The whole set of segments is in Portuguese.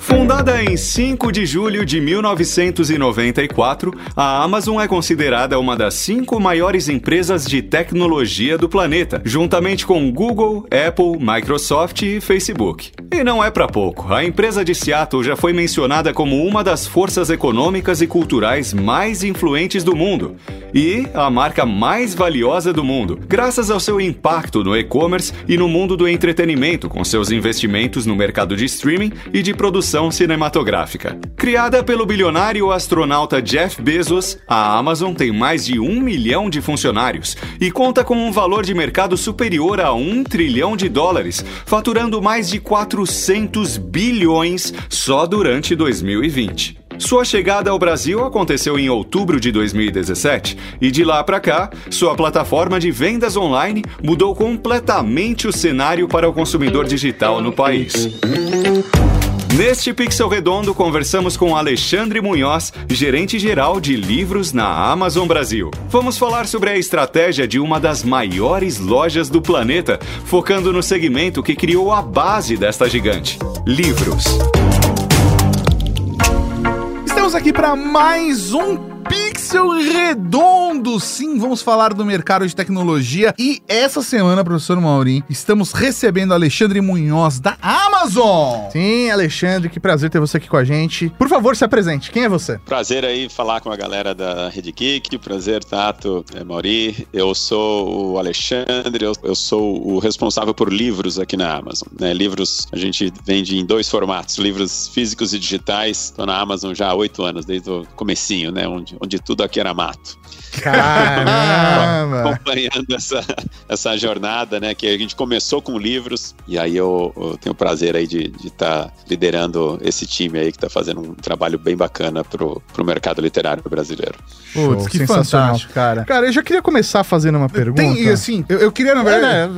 Fundada em 5 de julho de 1994, a Amazon é considerada uma das cinco maiores empresas de tecnologia do planeta, juntamente com Google, Apple, Microsoft e Facebook. E não é para pouco, a empresa de Seattle já foi mencionada como uma das forças econômicas e culturais mais influentes do mundo e a marca mais valiosa do mundo, graças ao seu impacto no e-commerce e no mundo do entretenimento com seus investimentos no mercado de streaming e de produção cinematográfica. Criada pelo bilionário astronauta Jeff Bezos, a Amazon tem mais de um milhão de funcionários e conta com um valor de mercado superior a um trilhão de dólares, faturando mais de 400 bilhões só durante 2020. Sua chegada ao Brasil aconteceu em outubro de 2017 e de lá para cá, sua plataforma de vendas online mudou completamente o cenário para o consumidor digital no país. Neste Pixel Redondo, conversamos com Alexandre Munhoz, gerente geral de livros na Amazon Brasil. Vamos falar sobre a estratégia de uma das maiores lojas do planeta, focando no segmento que criou a base desta gigante: livros. Estamos aqui para mais um Pixel Redondo. Sim, vamos falar do mercado de tecnologia. E essa semana, professor Maurim, estamos recebendo Alexandre Munhoz da Amazon. Sim, Alexandre, que prazer ter você aqui com a gente. Por favor, se apresente. Quem é você? Prazer aí falar com a galera da Rede Geek. Prazer, Tato, é, Mauri. Eu sou o Alexandre, eu, eu, sou o responsável por livros aqui na Amazon. Né? Livros a gente vende em dois formatos, livros físicos e digitais. Estou na Amazon já há oito anos, desde o comecinho, né? Onde, onde tudo aqui era mato. Caramba! Acompanhando essa, essa jornada, né? Que a gente começou com livros e aí eu, eu tenho o prazer aí de estar tá liderando esse time aí que está fazendo um trabalho bem bacana pro, pro mercado literário brasileiro. Putz, que fantástico, cara. Cara, eu já queria começar fazendo uma pergunta. Tem, assim, eu, eu queria, na verdade.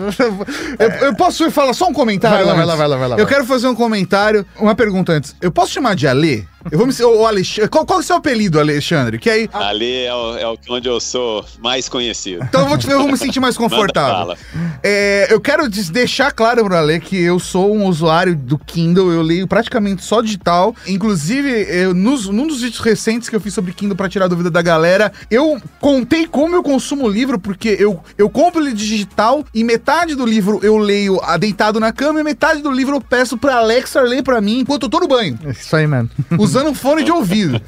É, eu, eu, posso falar só um comentário? Vai lá, vai lá, vai lá, vai lá. Eu quero fazer um comentário, uma pergunta antes. Eu posso chamar de Alê? Eu vou me. O Alexandre, qual, qual é o seu apelido, Alexandre? Que aí. Ali é, o, é onde eu sou mais conhecido. Então eu vou, te, eu vou me sentir mais confortável. É, eu quero deixar claro pro Ale que eu sou um usuário do Kindle, eu leio praticamente só digital. Inclusive, eu, nos, num dos vídeos recentes que eu fiz sobre Kindle para tirar a dúvida da galera, eu contei como eu consumo o livro, porque eu, eu compro ele digital e metade do livro eu leio deitado na cama e metade do livro eu peço pra Alexa ler para mim enquanto eu tô no banho. Isso aí, mano. Os usando fone de ouvido.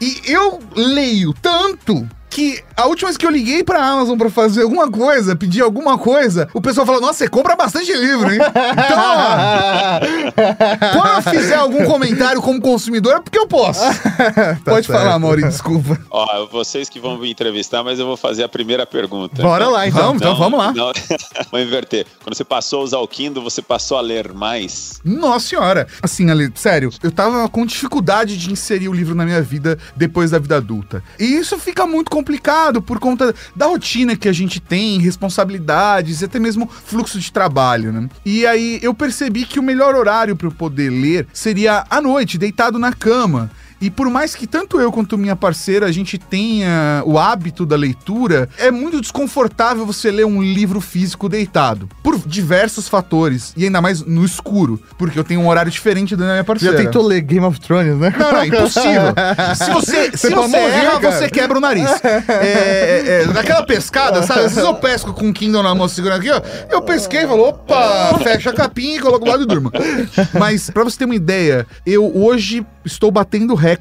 E eu leio tanto que a última vez que eu liguei pra Amazon pra fazer alguma coisa, pedir alguma coisa, o pessoal falou: Nossa, você compra bastante livro, hein? Então, ó, quando eu fizer algum comentário como consumidor, é porque eu posso. tá Pode certo. falar, Mauri, desculpa. Ó, vocês que vão me entrevistar, mas eu vou fazer a primeira pergunta. Bora lá, então. Então, então vamos lá. Não, vou inverter. Quando você passou a usar o Kindle, você passou a ler mais? Nossa senhora. Assim, Ali, sério, eu tava com dificuldade de inserir o livro na minha vida depois da vida adulta. E isso fica muito complicado complicado por conta da rotina que a gente tem, responsabilidades e até mesmo fluxo de trabalho, né? E aí eu percebi que o melhor horário para eu poder ler seria à noite, deitado na cama. E por mais que tanto eu quanto minha parceira a gente tenha o hábito da leitura, é muito desconfortável você ler um livro físico deitado. Por diversos fatores. E ainda mais no escuro. Porque eu tenho um horário diferente da minha parceira. Já tentou ler Game of Thrones, né? Não, não, impossível. se você, se você morrer, erra, cara. você quebra o nariz. É, é, é, naquela pescada, sabe? Às vezes eu pesco com o Kindle na mão segurando aqui, ó. Eu pesquei e falo, opa, fecha a capinha e coloco do lado e durmo. Mas, pra você ter uma ideia, eu hoje estou batendo recorde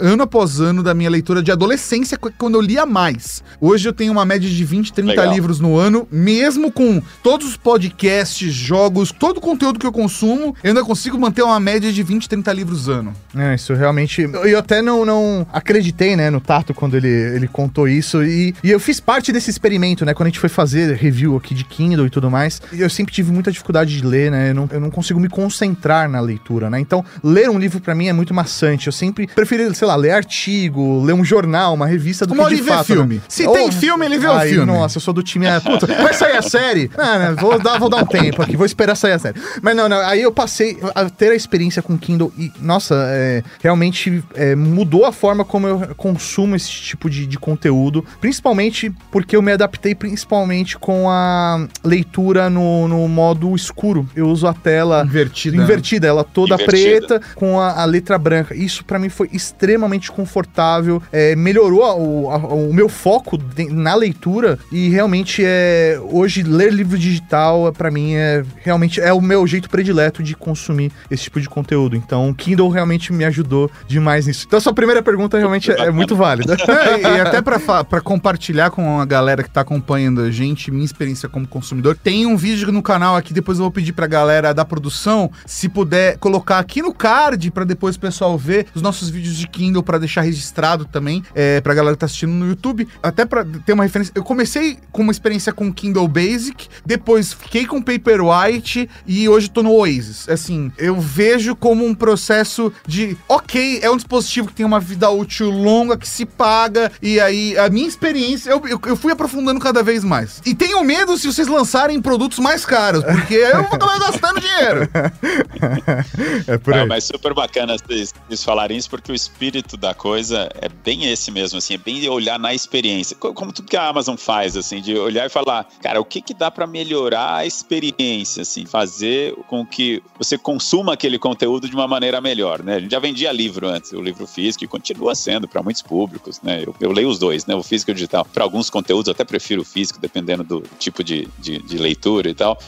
ano após ano da minha leitura de adolescência, quando eu lia mais. Hoje eu tenho uma média de 20, 30 Legal. livros no ano, mesmo com todos os podcasts, jogos, todo o conteúdo que eu consumo, eu ainda consigo manter uma média de 20, 30 livros ano. É, isso realmente. Eu até não, não acreditei, né, no Tato quando ele, ele contou isso. E, e eu fiz parte desse experimento, né, quando a gente foi fazer review aqui de Kindle e tudo mais. E eu sempre tive muita dificuldade de ler, né, eu não, eu não consigo me concentrar na leitura, né. Então, ler um livro para mim é muito muito maçante. Eu sempre sempre preferi, sei lá, ler artigo, ler um jornal, uma revista do Como que de ele vê fato, filme. né? Se Ou- tem filme, ele vê o Aí, filme. Nossa, eu sou do time. É, puta, vai sair a série? Ah, né, vou, dar, vou dar um tempo aqui, vou esperar sair a série. Mas não, não, aí eu passei a ter a experiência com Kindle e, nossa, é, realmente é, mudou a forma como eu consumo esse tipo de, de conteúdo, principalmente porque eu me adaptei principalmente com a leitura no, no modo escuro. Eu uso a tela Invertida. invertida, ela toda Invertida. preta com a, a letra branca. Isso pra mim foi extremamente confortável, é, melhorou a- o, a- o meu foco de- na leitura e realmente é hoje ler livro digital para mim é realmente é o meu jeito predileto de consumir esse tipo de conteúdo. Então, Kindle realmente me ajudou demais nisso. Então, a sua primeira pergunta realmente é, é muito válida. É, e até pra, fa- pra compartilhar com a galera que tá acompanhando a gente, minha experiência como consumidor, tem um vídeo no canal aqui, depois eu vou pedir pra galera da produção, se puder colocar aqui no card pra depois o pessoal ver os nossos vídeos de Kindle pra deixar registrado também, é, pra galera que tá assistindo no YouTube, até pra ter uma referência. Eu comecei com uma experiência com Kindle Basic, depois fiquei com Paperwhite e hoje tô no Oasis. Assim, eu vejo como um processo de, ok, é um dispositivo que tem uma vida útil longa, que se paga, e aí a minha experiência, eu, eu, eu fui aprofundando cada vez mais. E tenho medo se vocês lançarem produtos mais caros, porque eu vou acabar gastando dinheiro. é por Ah, aí. mas super bacana vocês, vocês falarem isso, porque o espírito da coisa é bem esse mesmo, assim, é bem olhar na experiência. Co- Como tudo que a Amazon faz, assim, de olhar e falar, cara, o que que dá pra melhorar a experiência, assim, fazer com que você consuma aquele conteúdo de uma maneira melhor, né? A gente já vendia livro antes, o livro físico, e continua sendo para muitos públicos, né? Eu, eu leio os dois, né? O físico e o digital. Para alguns conteúdos, eu até prefiro o físico, dependendo do tipo de, de, de leitura e tal.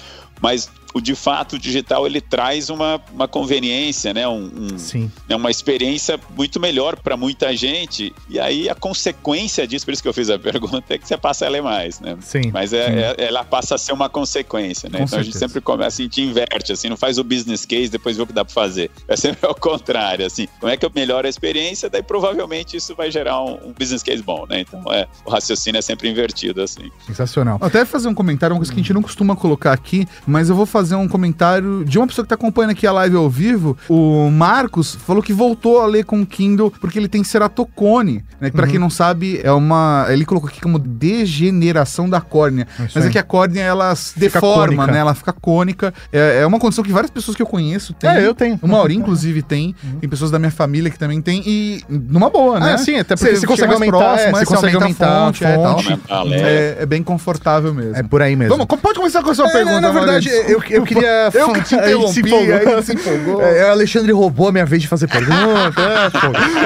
Mas o de fato o digital ele traz uma, uma conveniência, né? Um, um- Sim. é uma experiência muito melhor para muita gente. E aí a consequência disso, por isso que eu fiz a pergunta, é que você passa a ler mais, né? Sim. Mas é, é- ela passa a ser uma consequência, né? Com então a gente certeza. sempre começa, a gente inverte, assim, não faz o business case, depois vê o que dá para fazer. É sempre ao contrário, assim. Como é que eu melhoro a experiência? Daí provavelmente isso vai gerar um, um business case bom, né? Então é, o raciocínio é sempre invertido, assim. Sensacional. Até fazer um comentário, uma coisa que a gente não costuma colocar aqui, mas eu vou fazer um comentário de uma pessoa que tá acompanhando aqui a live ao vivo. O Marcos falou que voltou a ler com o Kindle porque ele tem ceratocone, né? Que pra Uhum. quem não sabe, é uma. Ele colocou aqui como degeneração da córnea. É isso Mas é aí. que a córnea ela se deforma, cônica. né? Ela fica cônica. É, é uma condição que várias pessoas que eu conheço têm. É, eu tenho. O Mauri, inclusive, tem. Tem pessoas da minha família que também tem. E numa boa, né? Ah, sim, até porque você consegue aumentar, é, mas você consegue aumenta aumentar a fonte, é, tal. fonte. Ah, leve. É, é bem confortável mesmo. É por aí mesmo. Vamos, pode começar com a sua É, pergunta, na verdade, eu, eu queria. Eu que te interrompi, se empolgou. aí se empolgou. É, o Alexandre roubou a minha vez de fazer pergunta. é.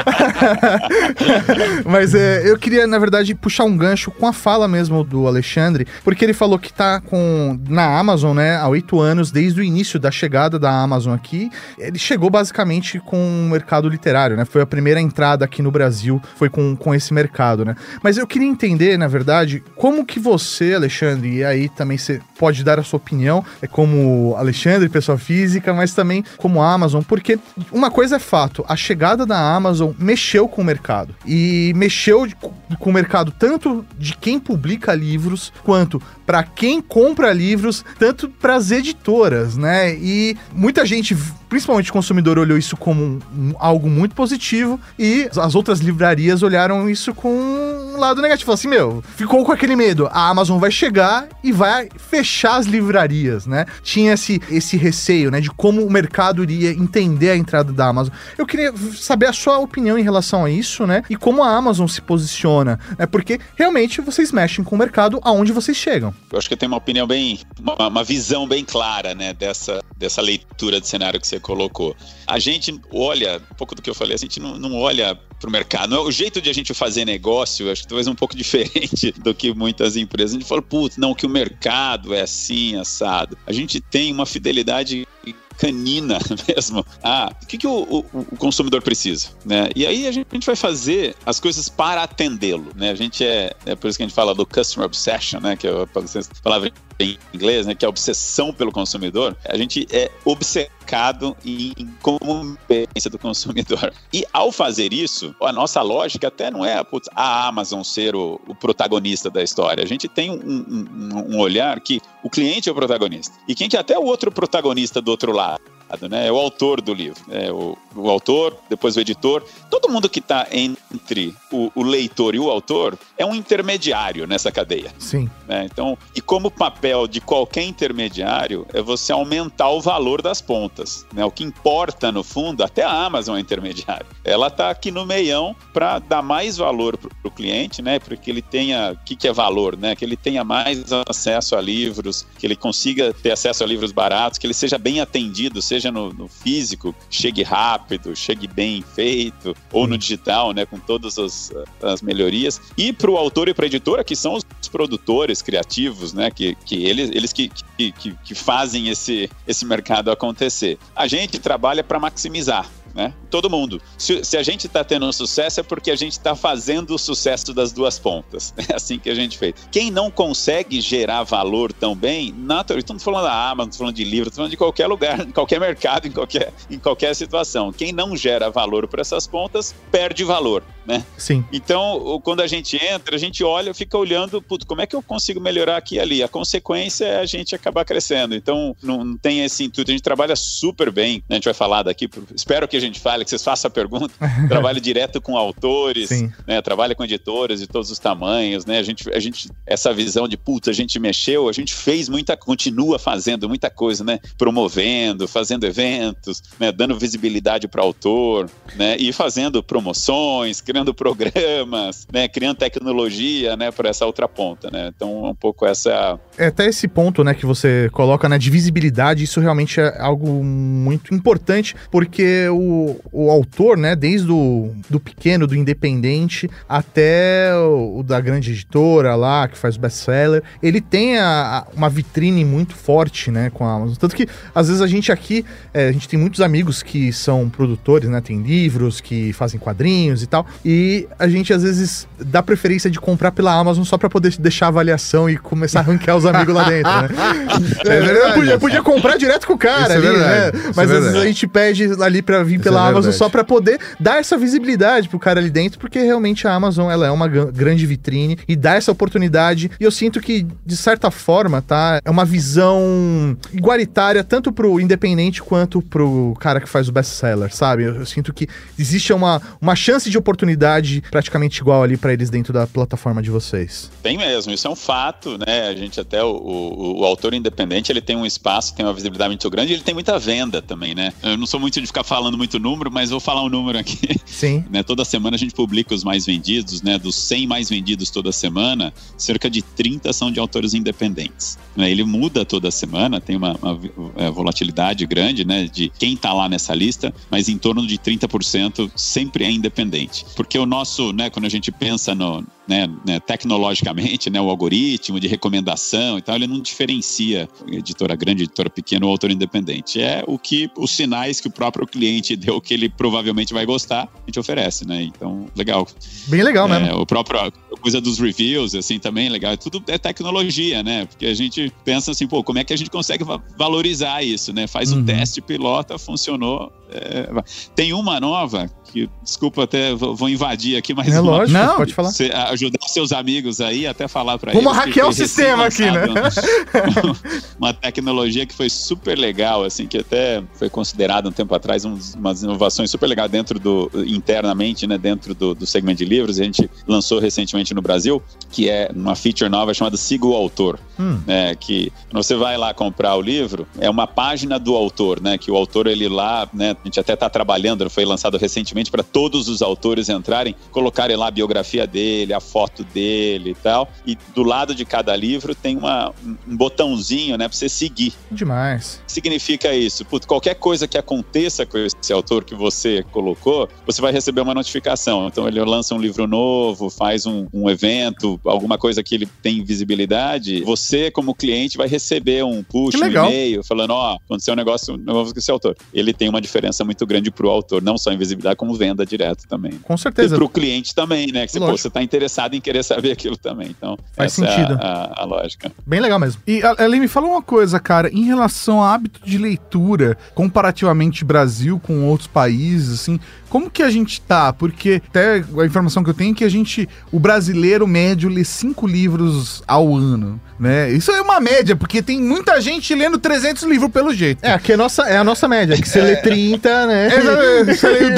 Mas é, eu queria, na verdade, puxar um gancho com a fala mesmo do Alexandre, porque ele falou que tá com na Amazon, né, há oito anos, desde o início da chegada da Amazon aqui. Ele chegou basicamente com o mercado literário, né? Foi a primeira entrada aqui no Brasil, foi com, com esse mercado, né? Mas eu queria entender, na verdade, como que você, Alexandre, e aí também você pode dar a sua opinião, é como Alexandre, pessoa física, mas também como Amazon, porque uma coisa é fato, a chegada da Amazon mexeu com o mercado. E mexeu com o mercado tanto de quem publica livros, quanto para quem compra livros, tanto para as editoras, né? E muita gente, principalmente consumidor, olhou isso como um- um- algo muito positivo e as outras livrarias olharam isso com um lado negativo. Assim, meu, ficou com aquele medo. A Amazon vai chegar e vai fechar as livrarias, né? Tinha esse, esse receio, né? De como o mercado iria entender a entrada da Amazon. Eu queria saber a sua opinião em relação a isso, né? E como a Amazon se posiciona, né? Porque realmente vocês mexem com o mercado aonde vocês chegam. Eu acho que eu tenho uma opinião bem, uma, uma visão bem clara, né, dessa, dessa leitura de cenário que você colocou. A gente olha, um pouco do que eu falei, a gente não, não olha para o mercado. O jeito de a gente fazer negócio, acho que talvez um pouco diferente do que muitas empresas. A gente fala, putz, não, que o mercado é assim, assado. A gente tem uma fidelidade canina mesmo. Ah, o que, que o, o- o consumidor precisa, né? E aí a gente, a gente vai fazer as coisas para atendê-lo, né? A gente é, é por isso que a gente fala do customer obsession, né? Que é a palavra em inglês, né? Que é a obsessão pelo consumidor. A gente é obcecado em, em como experiência do consumidor. E ao fazer isso, a nossa lógica até não é putz, a Amazon ser o, o protagonista da história. A gente tem um, um- um- um olhar que o cliente é o protagonista. E quem que é até o outro protagonista do outro lado? Mercado, né? É o autor do livro, é o, o autor, depois o editor. Todo mundo que está entre o, o, leitor e o autor é um intermediário nessa cadeia. Sim. Né? Então, e como o papel de qualquer intermediário é você aumentar o valor das pontas, né? O que importa no fundo, até a Amazon é intermediário. Ela está aqui no meião para dar mais valor para o cliente, né? Para que ele tenha, o que, que é valor, né? Que ele tenha mais acesso a livros, que ele consiga ter acesso a livros baratos, que ele seja bem atendido, seja no, no físico, chegue rápido, chegue bem feito, ou no digital, né, com todas as, as melhorias. E para o autor e para a editora, que são os produtores criativos, né, que, que eles, eles que, que, que fazem esse, esse mercado acontecer. A gente trabalha para maximizar né? Todo mundo. Se, se a gente está tendo um sucesso é porque a gente está fazendo o sucesso das duas pontas. É assim que a gente fez. Quem não consegue gerar valor tão bem, naturalmente, estamos falando da Amazon, estamos falando de livro, estamos falando de qualquer lugar, em qualquer mercado, em qualquer, em qualquer situação. Quem não gera valor para essas pontas, perde valor, né? Sim. Então, quando a gente entra, a gente olha, fica olhando, puto, como é que eu consigo melhorar aqui e ali? A consequência é a gente acabar crescendo. Então, não, não tem esse intuito. A gente trabalha super bem, né? a gente vai falar daqui, espero que a gente fale, que vocês façam a pergunta. trabalha direto com autores, né? Trabalha com editoras de todos os tamanhos, né? A gente, a gente, essa visão de puta, a gente mexeu, a gente fez muita, continua fazendo muita coisa, né? Promovendo, fazendo eventos, né? Dando visibilidade para o autor, né? E fazendo promoções, criando programas, né? Criando tecnologia, né? Para essa outra ponta, né? Então, um pouco essa. É até esse ponto, né? Que você coloca né, de visibilidade, isso realmente é algo muito importante, porque o o, autor, né, desde o do pequeno, do independente, até o, o da grande editora lá, que faz o best-seller, ele tem a, a, uma vitrine muito forte, né, com a Amazon. Tanto que, às vezes, a gente aqui, é, a gente tem muitos amigos que são produtores, né, tem livros, que fazem quadrinhos e tal, e a gente, às vezes, dá preferência de comprar pela Amazon só para poder deixar avaliação e começar a ranquear os amigos lá dentro, né? É, eu, podia, podia, comprar direto com o cara é ali, é né? Mas às vezes a gente pede ali para vir pela é Amazon só para poder dar essa visibilidade pro cara ali dentro, porque realmente a Amazon ela é uma grande vitrine e dá essa oportunidade. E eu sinto que, de certa forma, tá? É uma visão igualitária tanto pro independente quanto pro cara que faz o best-seller, sabe? Eu, eu, sinto que existe uma, uma chance de oportunidade praticamente igual ali para eles dentro da plataforma de vocês. Tem mesmo, isso é um fato, né? A gente até, o, o, o autor independente, ele tem um espaço, tem uma visibilidade muito grande e ele tem muita venda também, né? Eu não sou muito de ficar falando muito número, mas vou falar um número aqui. Sim. né, toda semana a gente publica os mais vendidos, né? Dos 100 mais vendidos toda semana, cerca de 30 são de autores independentes. Né, ele muda toda semana, tem uma, uma, uma é, volatilidade grande, né? De quem está lá nessa lista, mas em torno de 30% sempre é independente. Porque o nosso, né? Quando a gente pensa no, né, né, tecnologicamente, né, o algoritmo de recomendação e tal, ele não diferencia editora grande, editora pequena ou autor independente. É o que os sinais que o próprio cliente deu que ele provavelmente vai gostar, a gente oferece, né? Então, legal. Bem legal é, mesmo. O próprio coisa dos reviews, assim, também é legal. Tudo é tecnologia, né? Porque a gente pensa assim, pô, como é que a gente consegue valorizar isso, né? Faz um uhum. teste, pilota, funcionou. É... Tem uma nova que, desculpa, até vou invadir aqui, mas. É lógico, não, pode falar. ajudar seus amigos aí, até falar para eles. Vamos hackear o sistema aqui, né? uma tecnologia que foi super legal, assim, que até foi considerada um tempo atrás uns, umas inovações super legais dentro do. internamente, né? Dentro do, do segmento de livros. A gente lançou recentemente no Brasil, que é uma feature nova chamada Siga o Autor. Hum. Né, que você vai lá comprar o livro, é uma página do autor, né? Que o autor, ele lá, né? A gente até está trabalhando, foi lançado recentemente para todos os autores entrarem, colocarem lá a biografia dele, a foto dele e tal. E do lado de cada livro tem uma, um botãozinho, né, para você seguir. Demais. O que significa isso? Putz, qualquer coisa que aconteça com esse autor que você colocou, você vai receber uma notificação. Então ele lança um livro novo, faz um, um evento, alguma coisa que ele tem visibilidade, você como cliente vai receber um push, um e-mail falando, ó, oh, aconteceu um negócio novo com esse autor. Ele tem uma diferença muito grande para o autor, não só em visibilidade, como venda direto também. Com certeza. E para o cliente também, né? Que você, pô, você tá interessado em querer saber aquilo também. Então, faz sentido. É a, a, a, lógica. Bem legal mesmo. E, Ellen, me fala uma coisa, cara, em relação ao hábito de leitura, comparativamente Brasil com outros países, assim, como que a gente tá? Porque até a informação que eu tenho é que a gente, o brasileiro médio lê cinco livros ao ano, né? Isso é uma média, porque tem muita gente lendo 300 livros pelo jeito. É, aqui é a nossa, é a nossa média, que você lê 30, né? É, você lê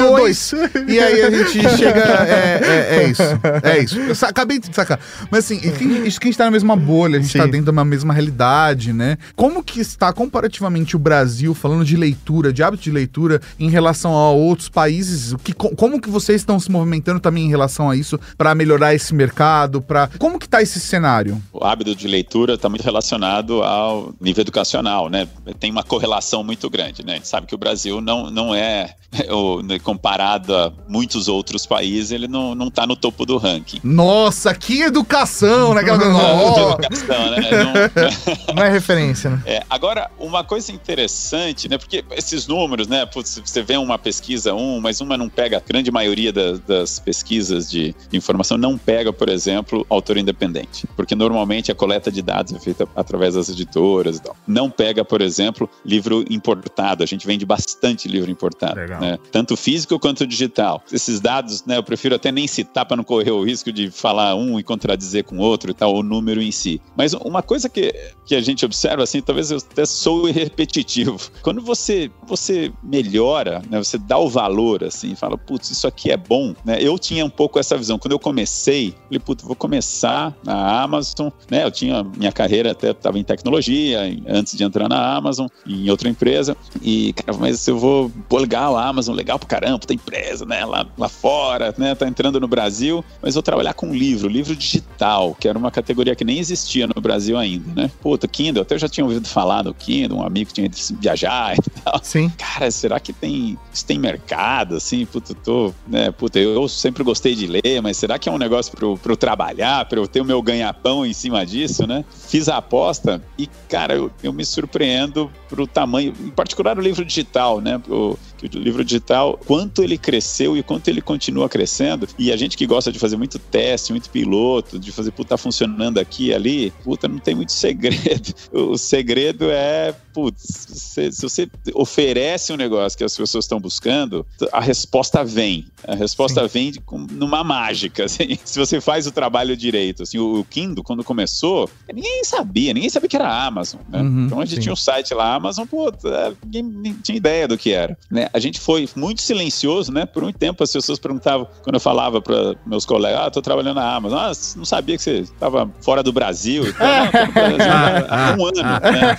dois. E aí a gente chega. É, é, é isso. É isso. Eu acabei de sacar. Mas assim, e que- isso que a gente tá na mesma bolha, a gente Sim. tá dentro de uma mesma realidade, né? Como que está comparativamente o Brasil, falando de leitura, de hábito de leitura, em relação a outros países? O que, co- como que vocês estão se movimentando também em relação a isso para melhorar esse mercado? Pra... Como que tá esse cenário? O hábito de leitura está muito relacionado ao nível educacional, né? Tem uma correlação muito grande, né? A gente sabe que o Brasil não, não é, né, comparado a muitos outros países, ele não, não tá no topo do ranking. Nossa, que educação, né? Ó. Educação, né? Não- Não é referência, né? É, agora, uma coisa interessante, né? Porque esses números, né? Putz, você vê uma pesquisa, um, mas uma não pega, a grande maioria da- das pesquisas de, de informação não pega, por exemplo, autor independente. Porque normalmente a coleta de dados é feita através das editoras e tal. Não pega, por exemplo, livro importado. A gente vende bastante livro importado. Legal. Né? Tanto físico quanto digital. Esses dados, né? Eu prefiro até nem citar para não correr o risco de falar um e contradizer com outro e tal, o número em si. Mas uma coisa que, que a gente observa, assim, talvez eu até sou repetitivo. Quando você, você melhora, né, você dá o valor, assim, fala, putz, isso aqui é bom, né? Eu tinha um pouco essa visão. Quando eu comecei, falei, putz, vou começar na Amazon, né? Eu tinha minha carreira até estava em tecnologia, em- antes de entrar na Amazon, em outra empresa. E, cara, mas eu vou, pô, legal, a Amazon, legal pra caramba, puta empresa, né? Lá, lá fora, né? Tá entrando no Brasil, mas vou trabalhar com livro, livro digital, que era uma categoria que nem existia no Brasil ainda, né? Puta, Kindle, até eu já tinha ouvido falar do Kindle, um amigo tinha ido viajar e tal. Sim. Cara, será que tem, isso tem mercado, assim? Puta, tô, né? Puta, eu, sempre gostei de ler, mas será que é um negócio pra eu, pra eu trabalhar, pra eu ter o meu ganha-pão em cima disso, né? Fiz a aposta e, cara, eu, eu me surpreendo pro tamanho, em particular o livro digital, né? O, o livro digital, quanto ele cresceu e quanto ele continua crescendo. E a gente que gosta de fazer muito teste, muito piloto, de fazer, puta, tá funcionando aqui e ali, puta, não tem muito segredo. O segredo é, putz, se, se você oferece um negócio que as pessoas estão buscando, a resposta vem. A resposta vem de- com- numa mágica, assim. Se você faz o trabalho direito, assim, o, o Kindle, quando começou, ninguém sabia, ninguém sabia que era a Amazon, né? Uhum, então a gente sim. tinha um site lá, Amazon, pô, tá, ninguém nem tinha ideia do que era, né? A gente foi muito silencioso, né? Por muito tempo as pessoas perguntavam, quando eu falava para meus colegas, ah, tô trabalhando na Amazon, ah, não sabia que você estava fora do Brasil e tal, não, Brasil há um ano, né?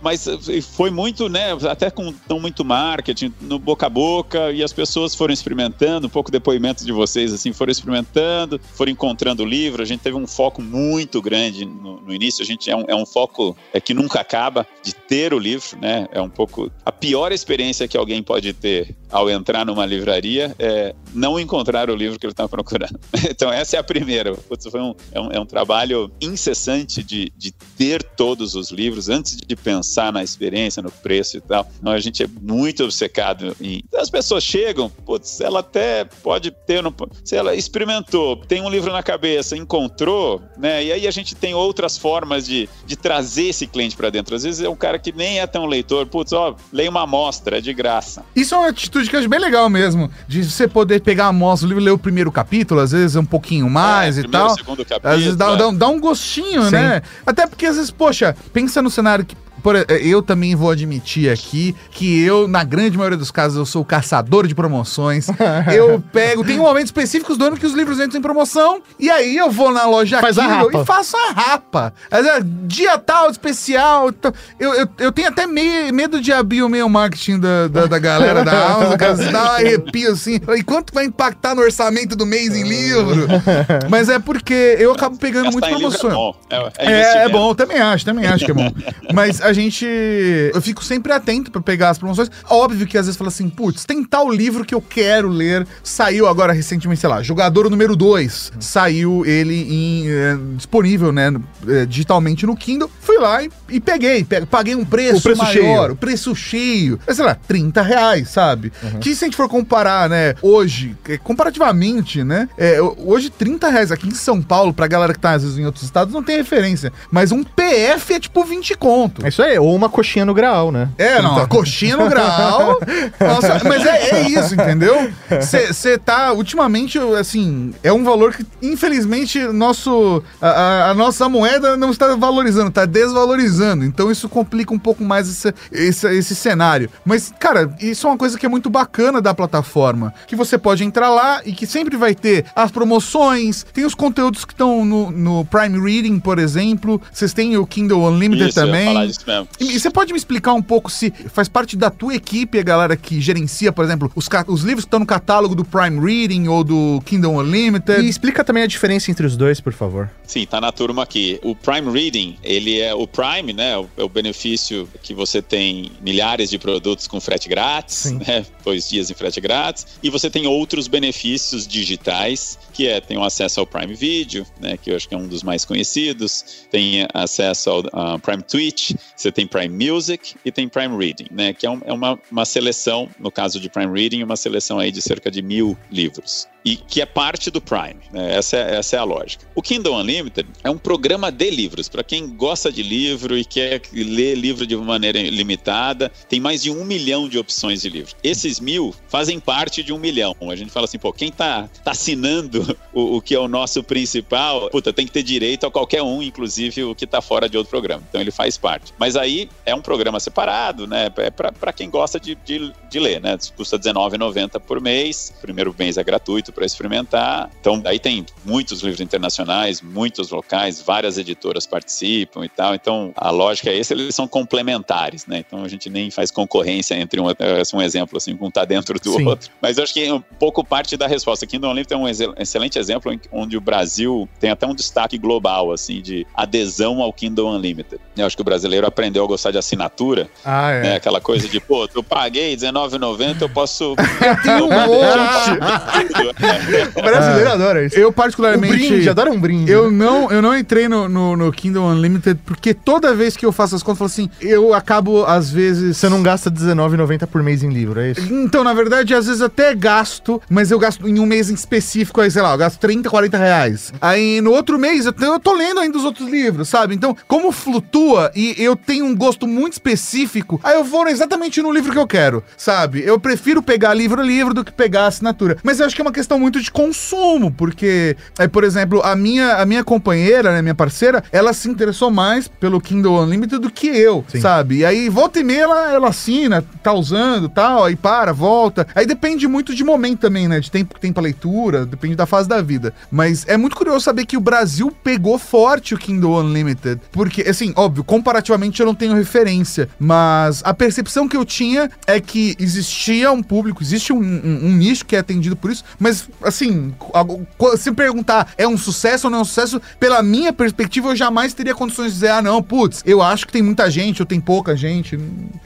Mas eh, foi muito, né? Até com não muito marketing, no boca a boca, e as pessoas foram experimentando, um pouco depoimentos de vocês, assim, foram experimentando, foram encontrando o livro. A gente teve um foco muito grande no, no início. A gente é um, é um foco é, que nunca acaba de ter o livro, né? É um pouco a pior experiência que alguém pode ter ao entrar numa livraria é não encontrar o livro que ele está procurando. Então, essa é a primeira. Putz, foi um, é, um, é um trabalho incessante de, de ter todos os livros antes de pensar na experiência, no preço e tal. Então, a gente é muito obcecado em. As pessoas chegam, putz, ela até pode ter. no- Se ela experimentou, tem um livro na cabeça, encontrou, né? E aí a gente tem outras formas de, de trazer esse cliente para dentro. Às vezes é um cara que nem é tão leitor, putz, ó, leia uma amostra, é de graça. Isso é uma atitude que eu acho bem legal mesmo. De você poder pegar a amostra do livro, ler o primeiro capítulo, às vezes um pouquinho mais É, e primeiro, tal. segundo capítulo. Às vezes dá, é. dá, dá um gostinho, Sim. né? Até porque às vezes, poxa, pensa no cenário que. Por- eu também vou admitir aqui que eu, na grande maioria dos casos, eu sou o caçador de promoções. eu pego, tem momentos específicos do ano que os livros entram em promoção, e aí eu vou na loja Faz a Kindle rapa. e faço a rapa. Vezes, dia tal, especial. tal. Eu, eu, eu tenho até meio, medo de abrir o meio marketing da, da, da galera da Amazon, se dá um arrepio assim. E quanto vai impactar no orçamento do mês em livro? Mas é porque eu acabo pegando muito Gastar é promoção. bom. É, é É, é bom, eu também acho, também acho que é bom. Mas a gente. Eu fico sempre atento pra pegar as promoções. Óbvio que às vezes fala assim, putz, tem tal livro que eu quero ler. Saiu agora recentemente, sei lá, Jogador número 2. Saiu ele em, eh, disponível, né, eh, digitalmente no Kindle. Fui lá e, e peguei. Pe- Paguei um preço, O preço maior, cheio. o preço cheio. Mas, sei lá, 30 reais, sabe? Que se a gente for comparar, né, hoje, eh, comparativamente, né, é, hoje 30 reais aqui em São Paulo, pra galera que tá às vezes em outros estados, não tem referência. Mas um PF é tipo 20 conto. É isso aí, ou uma coxinha no grau, né? É, não, a coxinha no grau. Nossa, mas é, é isso, entendeu? Você tá, ultimamente, assim, é um valor que, infelizmente, nosso, a, a- a nossa moeda não está valorizando, está desvalorizando. Então isso complica um pouco mais esse, esse, esse cenário. Mas, cara, isso é uma coisa que é muito bacana da plataforma. Que você pode entrar lá e que sempre vai ter as promoções, tem os conteúdos que estão no, no Prime Reading, por exemplo. Vocês têm o Kindle Unlimited Isso, eu ia também. falar disso mesmo. E você pode me explicar um pouco se faz parte da tua equipe a galera que gerencia, por exemplo, os, os livros que estão no catálogo do Prime Reading ou do Kindle Unlimited? E explica também a diferença entre os dois, por favor. Sim, tá na turma aqui. O Prime Reading, ele é o Prime, né? É o, benefício que você tem milhares de produtos com frete grátis, Sim. né? Dois dias em frete grátis. E você tem outros benefícios digitais, que é tem o acesso ao Prime Video, né? Que eu acho que é um dos mais conhecidos. Tem acesso ao ah, Prime Twitch, você tem Prime Music e tem Prime Reading, né? Que é, um- é uma, uma seleção, no caso de Prime Reading, uma seleção aí de cerca de mil livros e que é parte do Prime. né? Essa, é, essa é a lógica. O Kindle Unlimited é um programa de livros. Para quem gosta de livro e quer ler livro de maneira limitada, tem mais de um milhão de opções de livro. Esses mil fazem parte de um milhão. A gente fala assim, pô, quem tá, tá assinando o, o que é o nosso principal, puta, tem que ter direito a qualquer um, inclusive o que tá fora de outro programa. Então ele faz parte. Mas aí é um programa separado, né? É para quem gosta de, de, de ler, né? Custa R$19,90 por mês. O primeiro mês é gratuito para experimentar. Então, aí tem muitos livros internacionais, muitos locais, várias editoras participam e tal. Então, a lógica é essa, eles são complementares, né? Então, a gente nem faz concorrência entre um, é um exemplo, assim, um tá dentro do Sim. outro. Mas eu acho que um pouco parte da resposta. Kindle Unlimited é um exe- excelente exemplo em- onde o Brasil tem até um destaque global, assim, de adesão ao Kindle Unlimited. Eu acho que o brasileiro aprendeu a gostar de assinatura, Ah, né? Aquela coisa de, pô, eu paguei R$19,90, eu posso... Tem um O brasileiro adora isso. Eu Um particularmente... brinde, adora um brinde. Eu não, eu não entrei no, no, no Kindle Unlimited porque toda vez que eu faço as contas, eu falo assim, eu acabo, às vezes... Você não gasta R$19,90 por mês em livro, é isso? Então, na verdade, às vezes até gasto, mas eu gasto em um mês em específico, aí, sei lá, eu gasto 30, 40 reais. Aí no outro mês eu, eu tô lendo ainda os outros livros, sabe? Então, como flutua e eu tenho um gosto muito específico, aí eu vou exatamente no livro que eu quero, sabe? Eu prefiro pegar livro a livro do que pegar assinatura. Mas eu acho que é uma questão muito de consumo, porque, é, por exemplo, a minha, a minha companheira, né, minha parceira, ela se interessou mais pelo Kindle Unlimited do que eu, Sim. sabe? E aí, volta e meia, ela, ela assina, tá usando tal, aí para, volta. Aí depende muito de momento também, né? De tempo que tem pra leitura, depende da fase da vida. Mas é muito curioso saber que o Brasil pegou forte o Kindle Unlimited. Porque, assim, óbvio, comparativamente eu não tenho referência, mas a percepção que eu tinha é que existia um público, existe um, um- um nicho que é atendido por isso, mas, assim, se perguntar é um sucesso ou não é um sucesso, pela minha perspectiva, eu jamais teria condições de dizer, ah, não, putz, eu acho que tem muita gente ou tem pouca gente.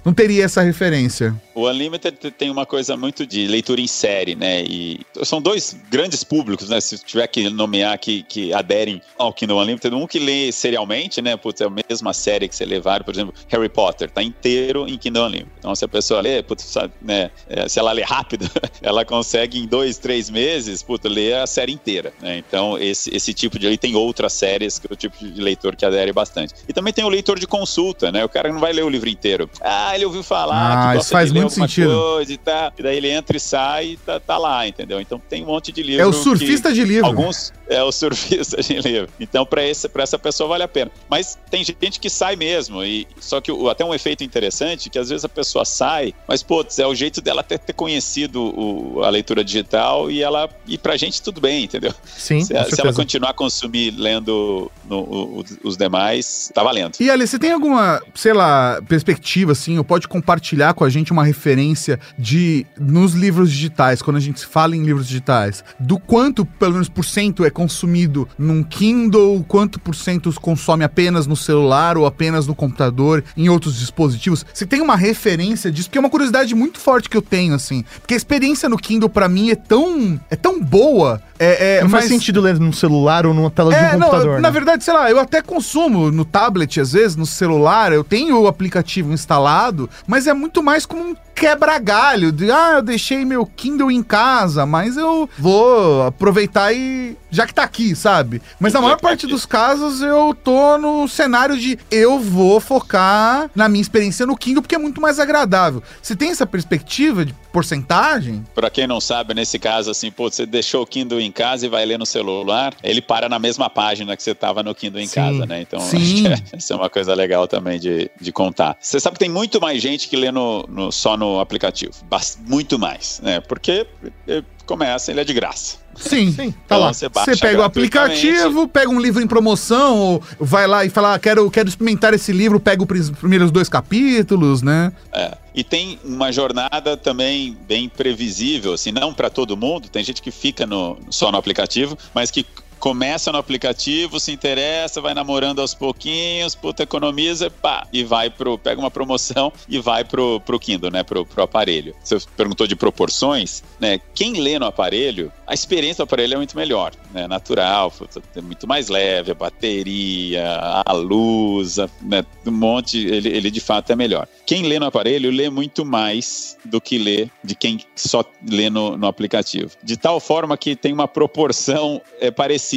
Não teria essa referência. O Unlimited tem uma coisa muito de leitura em série, né? E são dois grandes públicos, né? Se tiver que nomear que, que aderem ao Kindle Unlimited, um que lê serialmente, né? Putz, é a mesma série que você vários, por exemplo, Harry Potter, tá inteiro em Kindle Unlimited. Então, se a pessoa lê, putz, sabe, né? é, se ela lê rápido, ela consegue em dois, três meses, putz, ler a série inteira, né? Então, esse, esse tipo de. E tem outras séries que é o tipo de leitor que adere bastante. E também tem o leitor de consulta, né? O cara não vai ler o livro inteiro. Ah, ele ouviu falar, Ah, que isso faz de ler muito sentido. coisa e tá. E daí ele entra e sai e tá, tá lá, entendeu? Então tem um monte de livro. É o que- surfista de livro. Alguns é o surfista de livro. Então, para essa pessoa vale a pena. Mas tem gente que sai mesmo. E, só que o- até um efeito interessante que às vezes a pessoa sai, mas, putz, é o jeito dela ter, ter conhecido o- a leitura digital e ela. E pra gente tudo bem, entendeu? Sim, Se, se ela continuar a consumir lendo no- o- os demais, tá valendo. E Ali, você tem alguma, sei lá, perspectiva, assim, ou pode compartilhar com a gente uma referência de, nos livros digitais, quando a gente fala em livros digitais, do quanto, pelo menos, por cento é consumido num Kindle, quanto por cento consome apenas no celular ou apenas no computador, em outros dispositivos? Você tem uma referência disso? Porque é uma curiosidade muito forte que eu tenho, assim, porque a experiência no Kindle, pra mim, é tão, é tão boa, É, é, Não faz mas- sentido ler num celular ou numa tela de um É, não, computador. na né? verdade, sei lá, eu até consumo no tablet, às vezes, no celular, eu tenho o aplicativo instalado, mas é muito mais como um quebra-galho, de, ah, eu deixei meu Kindle em casa, mas eu vou aproveitar e, já que tá aqui, sabe? Mas na maior parte dos casos, eu tô no cenário de, eu vou focar na minha experiência no Kindle, porque é muito mais agradável. Você tem essa perspectiva de porcentagem? Pra quem não sabe, nesse caso, assim, pô, você deixou o Kindle em casa e vai ler no celular, ele para na mesma página que você tava no Kindle em Sim, casa, né? Então, sim. acho que essa é uma coisa legal também de, de contar. Você sabe que tem muito mais gente que lê no, no- só no aplicativo. Muito mais, né? Porque eh, começa, ele é de graça. Sim. Sim, tá Então, lá. você baixa Você pega o aplicativo, pega um livro em promoção, ou vai lá e fala, ah, quero, quero experimentar esse livro, pega os primeiros dois capítulos, né? É. E tem uma jornada também bem previsível, assim, não para todo mundo. Tem gente que fica no, só no aplicativo, mas que começa no aplicativo, se interessa, vai namorando aos pouquinhos, puta, economiza, pá, e vai pro. pega uma promoção e vai pro, pro Kindle, né? Pro, pro aparelho. Você perguntou de proporções, né? Quem lê no aparelho, a experiência do aparelho é muito melhor, né? Natural, é muito mais leve, a bateria, a luz, a, né? um monte, ele, ele de fato é melhor. Quem lê no aparelho lê muito mais do que lê de quem só lê no, no aplicativo. De tal forma que tem uma proporção é, parecida,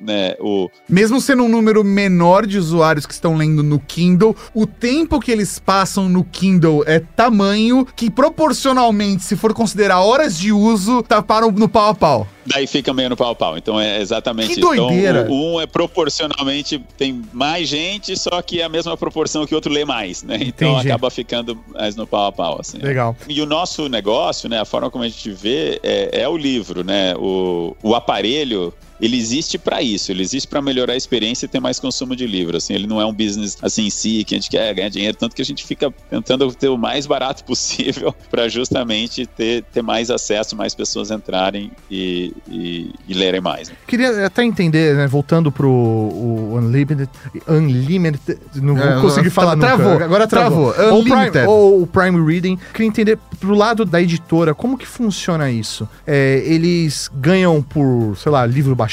né? O, Mesmo sendo um número menor de usuários que estão lendo no Kindle, o tempo que eles passam no Kindle é tamanho que proporcionalmente, se for considerar horas de uso, tá para o- no pau a pau. Daí fica meio no pau a pau. Então é exatamente Que isso. doideira. Então, um é proporcionalmente, tem mais gente, só que é a mesma proporção que o outro lê mais, né? Então Entendi. acaba ficando mais no pau a pau, assim. Legal. E o nosso negócio, né, a forma como a gente vê é, é o livro, né? O, o aparelho, ele existe para isso, ele existe para melhorar a experiência e ter mais consumo de livro, assim, ele não é um business assim em si que a gente quer ganhar dinheiro, tanto que a gente fica tentando ter o mais barato possível para justamente ter, ter mais acesso, mais pessoas entrarem e, e, e lerem mais. né? Queria até entender, né, voltando pro o Unlimited, Unlimited, não vou É, conseguir falar nunca. travou, agora travou. travou. Ou o Prime, Unlimited. ou o Prime Reading. Queria entender pro lado da editora, como que funciona isso? É, eles ganham por, sei lá, livro baixado,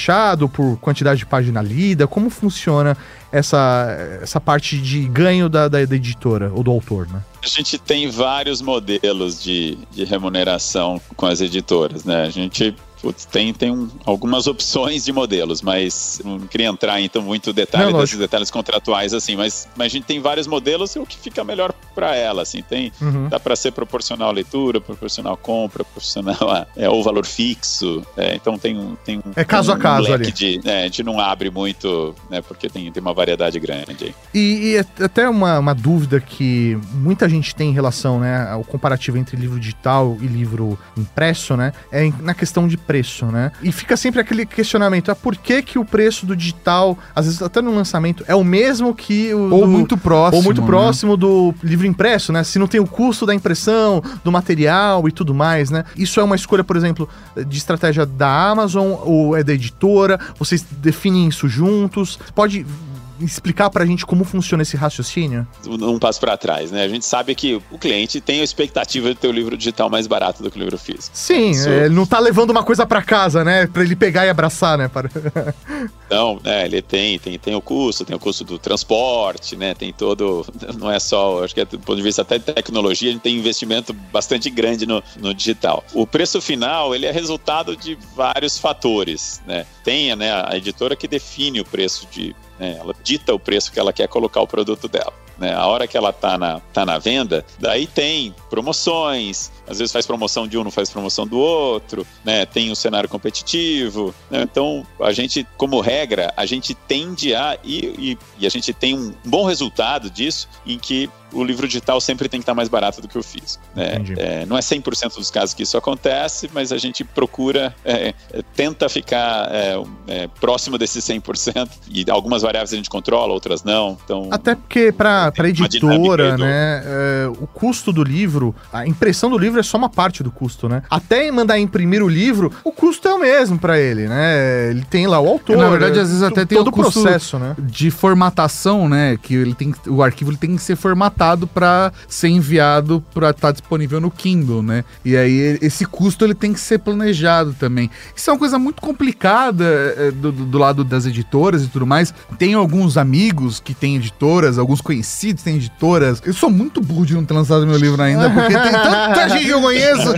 por quantidade de página lida, como funciona essa, essa parte de ganho da, da, da editora, ou do autor, né? A gente tem vários modelos de, de remuneração com as editoras, né? A gente putz, tem, tem um- algumas opções de modelos, mas não queria entrar então muito detalhe Não, desses detalhes contratuais assim, mas, mas a gente tem vários modelos e o que fica melhor para ela, assim, tem Uhum. dá para ser proporcional à leitura, proporcional à compra, proporcional a, é, ou valor fixo, é, então tem um tem um, É caso a um caso leque ali. de, né, a gente não abre muito, né, porque tem, tem uma variedade grande. E, e é- até uma, uma dúvida que muita gente tem em relação né, ao comparativo entre livro digital e livro impresso, né? É na questão de preço, né? E fica sempre aquele questionamento: ah, por que, que o preço do digital, às vezes até no lançamento, é o mesmo que o. Ou do- muito próximo. ou muito né? próximo do livro impresso, né? Se não tem o custo da impressão, do material e tudo mais, né? Isso é uma escolha, por exemplo, de estratégia da Amazon ou é da editora? Vocês definem isso juntos? Pode explicar pra gente como funciona esse raciocínio? um passo para trás, né? A gente sabe que o cliente tem a expectativa de ter o livro digital mais barato do que o livro físico. Sim, Isso- é, ele não tá levando uma coisa pra casa, né? Pra ele pegar e abraçar, né? Para- Então, né, ele tem, tem, tem o custo, tem o custo do transporte, né? Tem todo. Não é só, acho que é do ponto de vista até de tecnologia, a gente tem investimento bastante grande no, no digital. O preço final, ele é resultado de vários fatores, né? Tem né, a editora que define o preço de. Né, ela dita o preço que ela quer colocar o produto dela. Né? A hora que ela tá na, tá na venda, daí tem promoções, às vezes faz promoção de um, não faz promoção do outro, né? Tem um cenário competitivo, né? Então, a gente, como regra, a gente tende a e, e, e a gente tem um bom resultado disso em que o livro digital sempre tem que estar mais barato do que o físico. Né? Entendi. É, não é 100% dos casos que isso acontece, mas a gente procura, é, é, tenta ficar é, é, próximo desses 100%. E algumas variáveis a gente controla, outras não. Então, Até porque pra Tem uma editora, né? é, o custo do livro, a impressão do livro é só uma parte do custo, né? Até mandar imprimir o livro, o custo é o mesmo pra ele, né? Ele tem lá o autor. Na verdade, às vezes to- até tem todo o processo, né? de formatação, né? Que ele tem o arquivo ele tem que ser formatado. Formatado para ser enviado para estar tá disponível no Kindle, né? E aí esse custo ele tem que ser planejado também. Isso é uma coisa muito complicada é, do, do, lado das editoras e tudo mais. Tenho alguns amigos que têm editoras, alguns conhecidos têm editoras. Eu sou muito burro de não ter lançado meu livro ainda, porque tem tanta gente que eu conheço.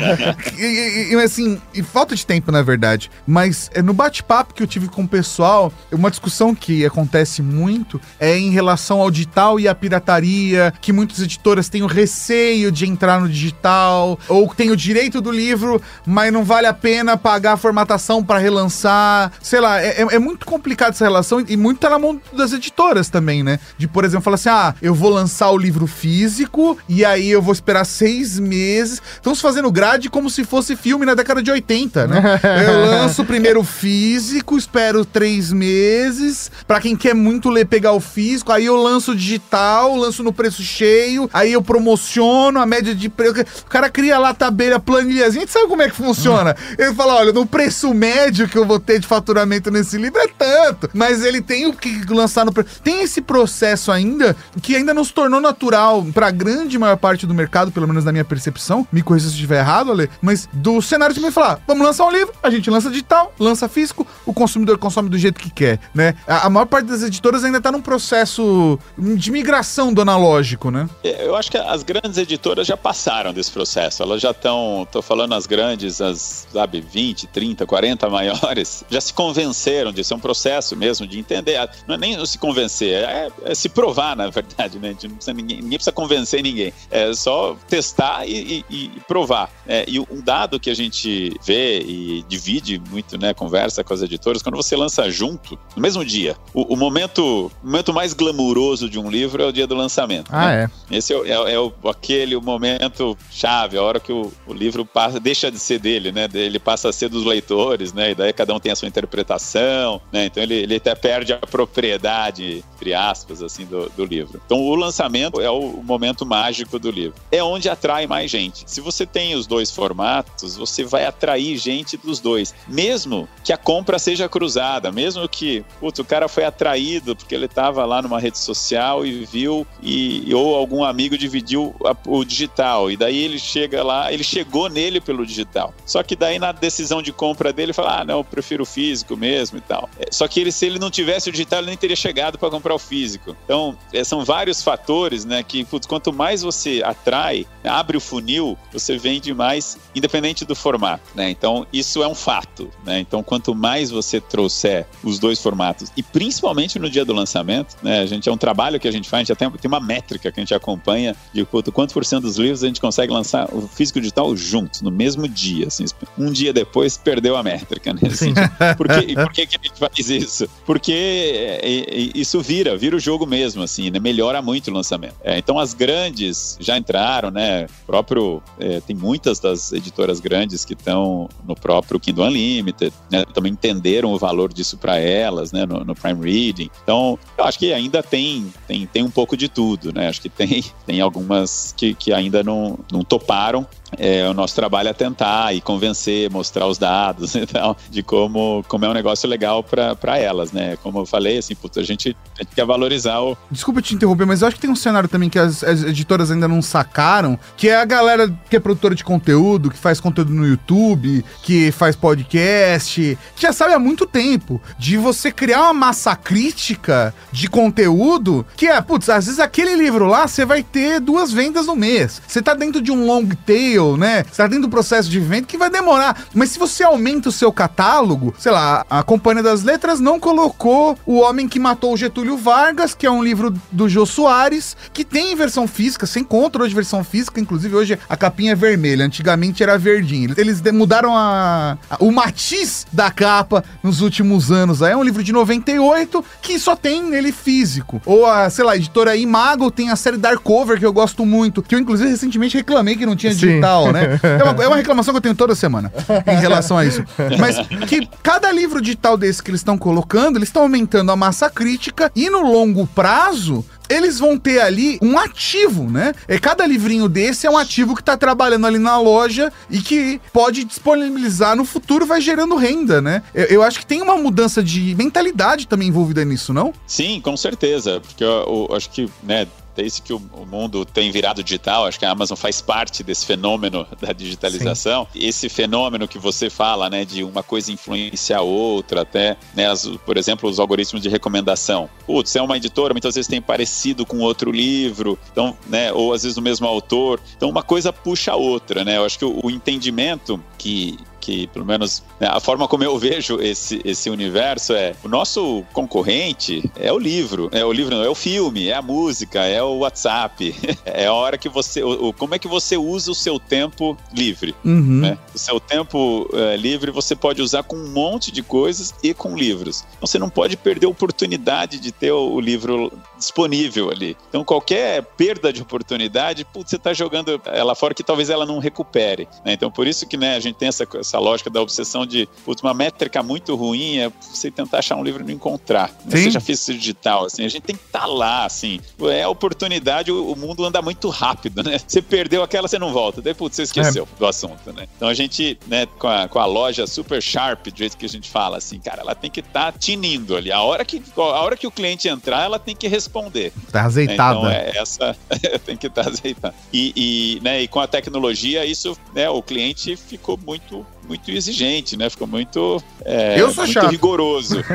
E, e, e, assim, e falta de tempo, na verdade. Mas é, no bate-papo que eu tive com o pessoal, uma discussão que acontece muito é em relação ao digital e a pirataria, que muitas editoras têm o receio de entrar no digital, ou tem o direito do livro, mas não vale a pena pagar a formatação para relançar. Sei lá, é, é, é muito complicado essa relação e muito tá na mão das editoras também, né? De, por exemplo, falar assim: ah, eu vou lançar o livro físico e aí eu vou esperar seis meses. Estamos fazendo grade como se fosse filme na década de 80, né? eu lanço primeiro físico, espero três meses. Para quem quer muito ler, pegar o físico, aí eu lanço digital, lanço no preço cheio, aí eu promociono a média de preço. O cara cria lá a tabela, planilhazinha, a gente sabe como é que funciona. Ele fala: olha, no preço médio que eu vou ter de faturamento nesse livro é tanto, mas ele tem o que lançar no preço. Tem esse processo ainda que ainda não se tornou natural pra grande maior parte do mercado, pelo menos na minha percepção. Me corrija se estiver errado, Ale, mas do cenário de me falar: vamos lançar um livro, a gente lança digital, lança físico, o consumidor consome do jeito que quer, né? A, a maior parte das editoras ainda tá num processo de migração do analógico, né? É, eu acho que as grandes editoras já passaram desse processo. Elas já estão, tô falando as grandes, as, sabe, 20, 30, 40 maiores, já se convenceram disso. É um processo mesmo de entender. Não é nem se convencer, é, é se provar, na verdade, né? Não precisa, ninguém, ninguém precisa convencer ninguém. É só testar e, e, e provar. É, e um dado que a gente vê e divide muito, né, conversa com as editoras, quando você lança junto, no mesmo dia, o, o momento, o momento mais glamuroso de um livro é o dia do lançamento. Ah, né? é. Esse é, é, é o, aquele o momento chave, a hora que o, o, livro passa, deixa de ser dele, né? Ele passa a ser dos leitores, né? E daí cada um tem a sua interpretação, né? Então ele, ele até perde a propriedade, entre aspas, assim, do, do livro. Então o lançamento é o, momento mágico do livro. É onde atrai mais gente. Se você tem os dois formatos, você vai atrair gente dos dois. Mesmo que a compra seja cruzada, mesmo que putz, o cara foi atraído porque ele estava lá numa rede social e viu e ou algum amigo dividiu a, o digital e daí ele chega lá, ele chegou nele pelo digital. Só que daí na decisão de compra dele, ele fala: "Ah, não, eu prefiro o físico mesmo" e tal. É, só que ele se ele não tivesse o digital, ele nem teria chegado para comprar o físico. Então, é, são vários fatores, né, que putz, quanto mais você atrai, abre o funil, você vende mais independente do formato, né? Então, isso é um fato, né? Então, quanto mais você trouxer os dois formatos e principalmente no dia do lançamento, né? A gente é um trabalho que a gente faz, a gente tem, tem uma métrica que a gente acompanha de quanto, por cento dos livros a gente consegue lançar o físico digital juntos, no mesmo dia. Assim, um dia depois perdeu a métrica, né? Assim, por, que, por que, que a gente faz isso? Porque é, é, isso vira, vira o jogo mesmo, assim, né? Melhora muito o lançamento. É, então as grandes já entraram, né? O próprio. É, tem muitas das editoras grandes que estão no próprio Kindle Unlimited, né? Também entenderam o valor disso para elas, né? No, no Prime Reading. Então, eu acho que ainda tem, tem, tem um pouco de tudo, né? Acho que tem, tem algumas que, que ainda não, não toparam. É, o nosso trabalho é tentar e convencer, mostrar os dados e tal, de como, como é um negócio legal para elas, né? Como eu falei, assim, puta, a gente, a gente quer valorizar o. Desculpa te interromper, mas eu acho que tem um cenário também que as, as, editoras ainda não sacaram, que é a galera que é produtora de conteúdo, que faz conteúdo no YouTube, que faz podcast, que já sabe há muito tempo de você criar uma massa crítica de conteúdo que é, putz, às vezes aquele livro lá você vai ter duas vendas no mês. Você tá dentro de um long tail, né? Você tá dentro do processo de venda que vai demorar. Mas se você aumenta o seu catálogo, sei lá, a Companhia das Letras não colocou O Homem que Matou Getúlio Vargas, que é um livro do Jô Soares, que tem versão física, você encontra hoje versão física, inclusive hoje a capinha é vermelha, antigamente era verdinha. Eles mudaram a, a, o matiz da capa nos últimos anos. É um livro de 98 que só tem ele físico. Ou a, sei lá, a editora Imago tem a série Dark Cover, que eu gosto muito, que eu inclusive recentemente reclamei que não tinha digital, Sim. né? É uma, é uma, reclamação que eu tenho toda semana em relação a isso. Mas que cada livro digital desse que eles estão colocando, eles estão aumentando a massa crítica e no longo prazo eles vão ter ali um ativo, né? E cada livrinho desse é um ativo que tá trabalhando ali na loja e que pode disponibilizar no futuro, vai gerando renda, né? Eu, eu acho que tem uma mudança de mentalidade também envolvida nisso, não? Sim, com certeza. Porque eu, eu acho que, né, desde que o, o, mundo tem virado digital, acho que a Amazon faz parte desse fenômeno da digitalização. Sim. Esse fenômeno que você fala, né, de uma coisa influenciar outra, até, né, as, por exemplo, os algoritmos de recomendação. Putz, é uma editora, muitas vezes tem parecido com outro livro, então, né, ou às vezes o mesmo autor. Então, uma coisa puxa a outra, né? Eu acho que o, o entendimento que que, pelo menos, né, a forma como eu vejo esse, esse universo é o nosso concorrente é o livro, é o livro, não, é o filme, é a música, é o WhatsApp, é a hora que você, o, como é que você usa o seu tempo livre, uhum. né? O seu tempo é, livre você pode usar com um monte de coisas e com livros. Então você não pode perder a oportunidade de ter o, o livro disponível ali. Então qualquer perda de oportunidade, putz, você está jogando ela fora que talvez ela não recupere. Né? Então por isso que né, a gente tem essa essa lógica da obsessão de putz, uma métrica muito ruim é você tentar achar um livro e não encontrar. Né? Você já fez isso digital, assim, a gente tem que estar tá lá, assim. É a oportunidade, o, mundo anda muito rápido, né? Você perdeu aquela, você não volta. Daí, putz, você esqueceu é. do assunto, né? Então a gente, né, com a, com a loja super sharp, do jeito que a gente fala, assim, cara, ela tem que estar tá tinindo ali. A hora, que, a hora que o cliente entrar, ela tem que responder. Tá azeitada. Então, é essa tem que estar tá azeitada. E, e, né, e com a tecnologia, isso, né, o cliente ficou muito muito exigente, né? Ficou muito, é, eu sou muito chato. rigoroso.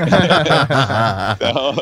então,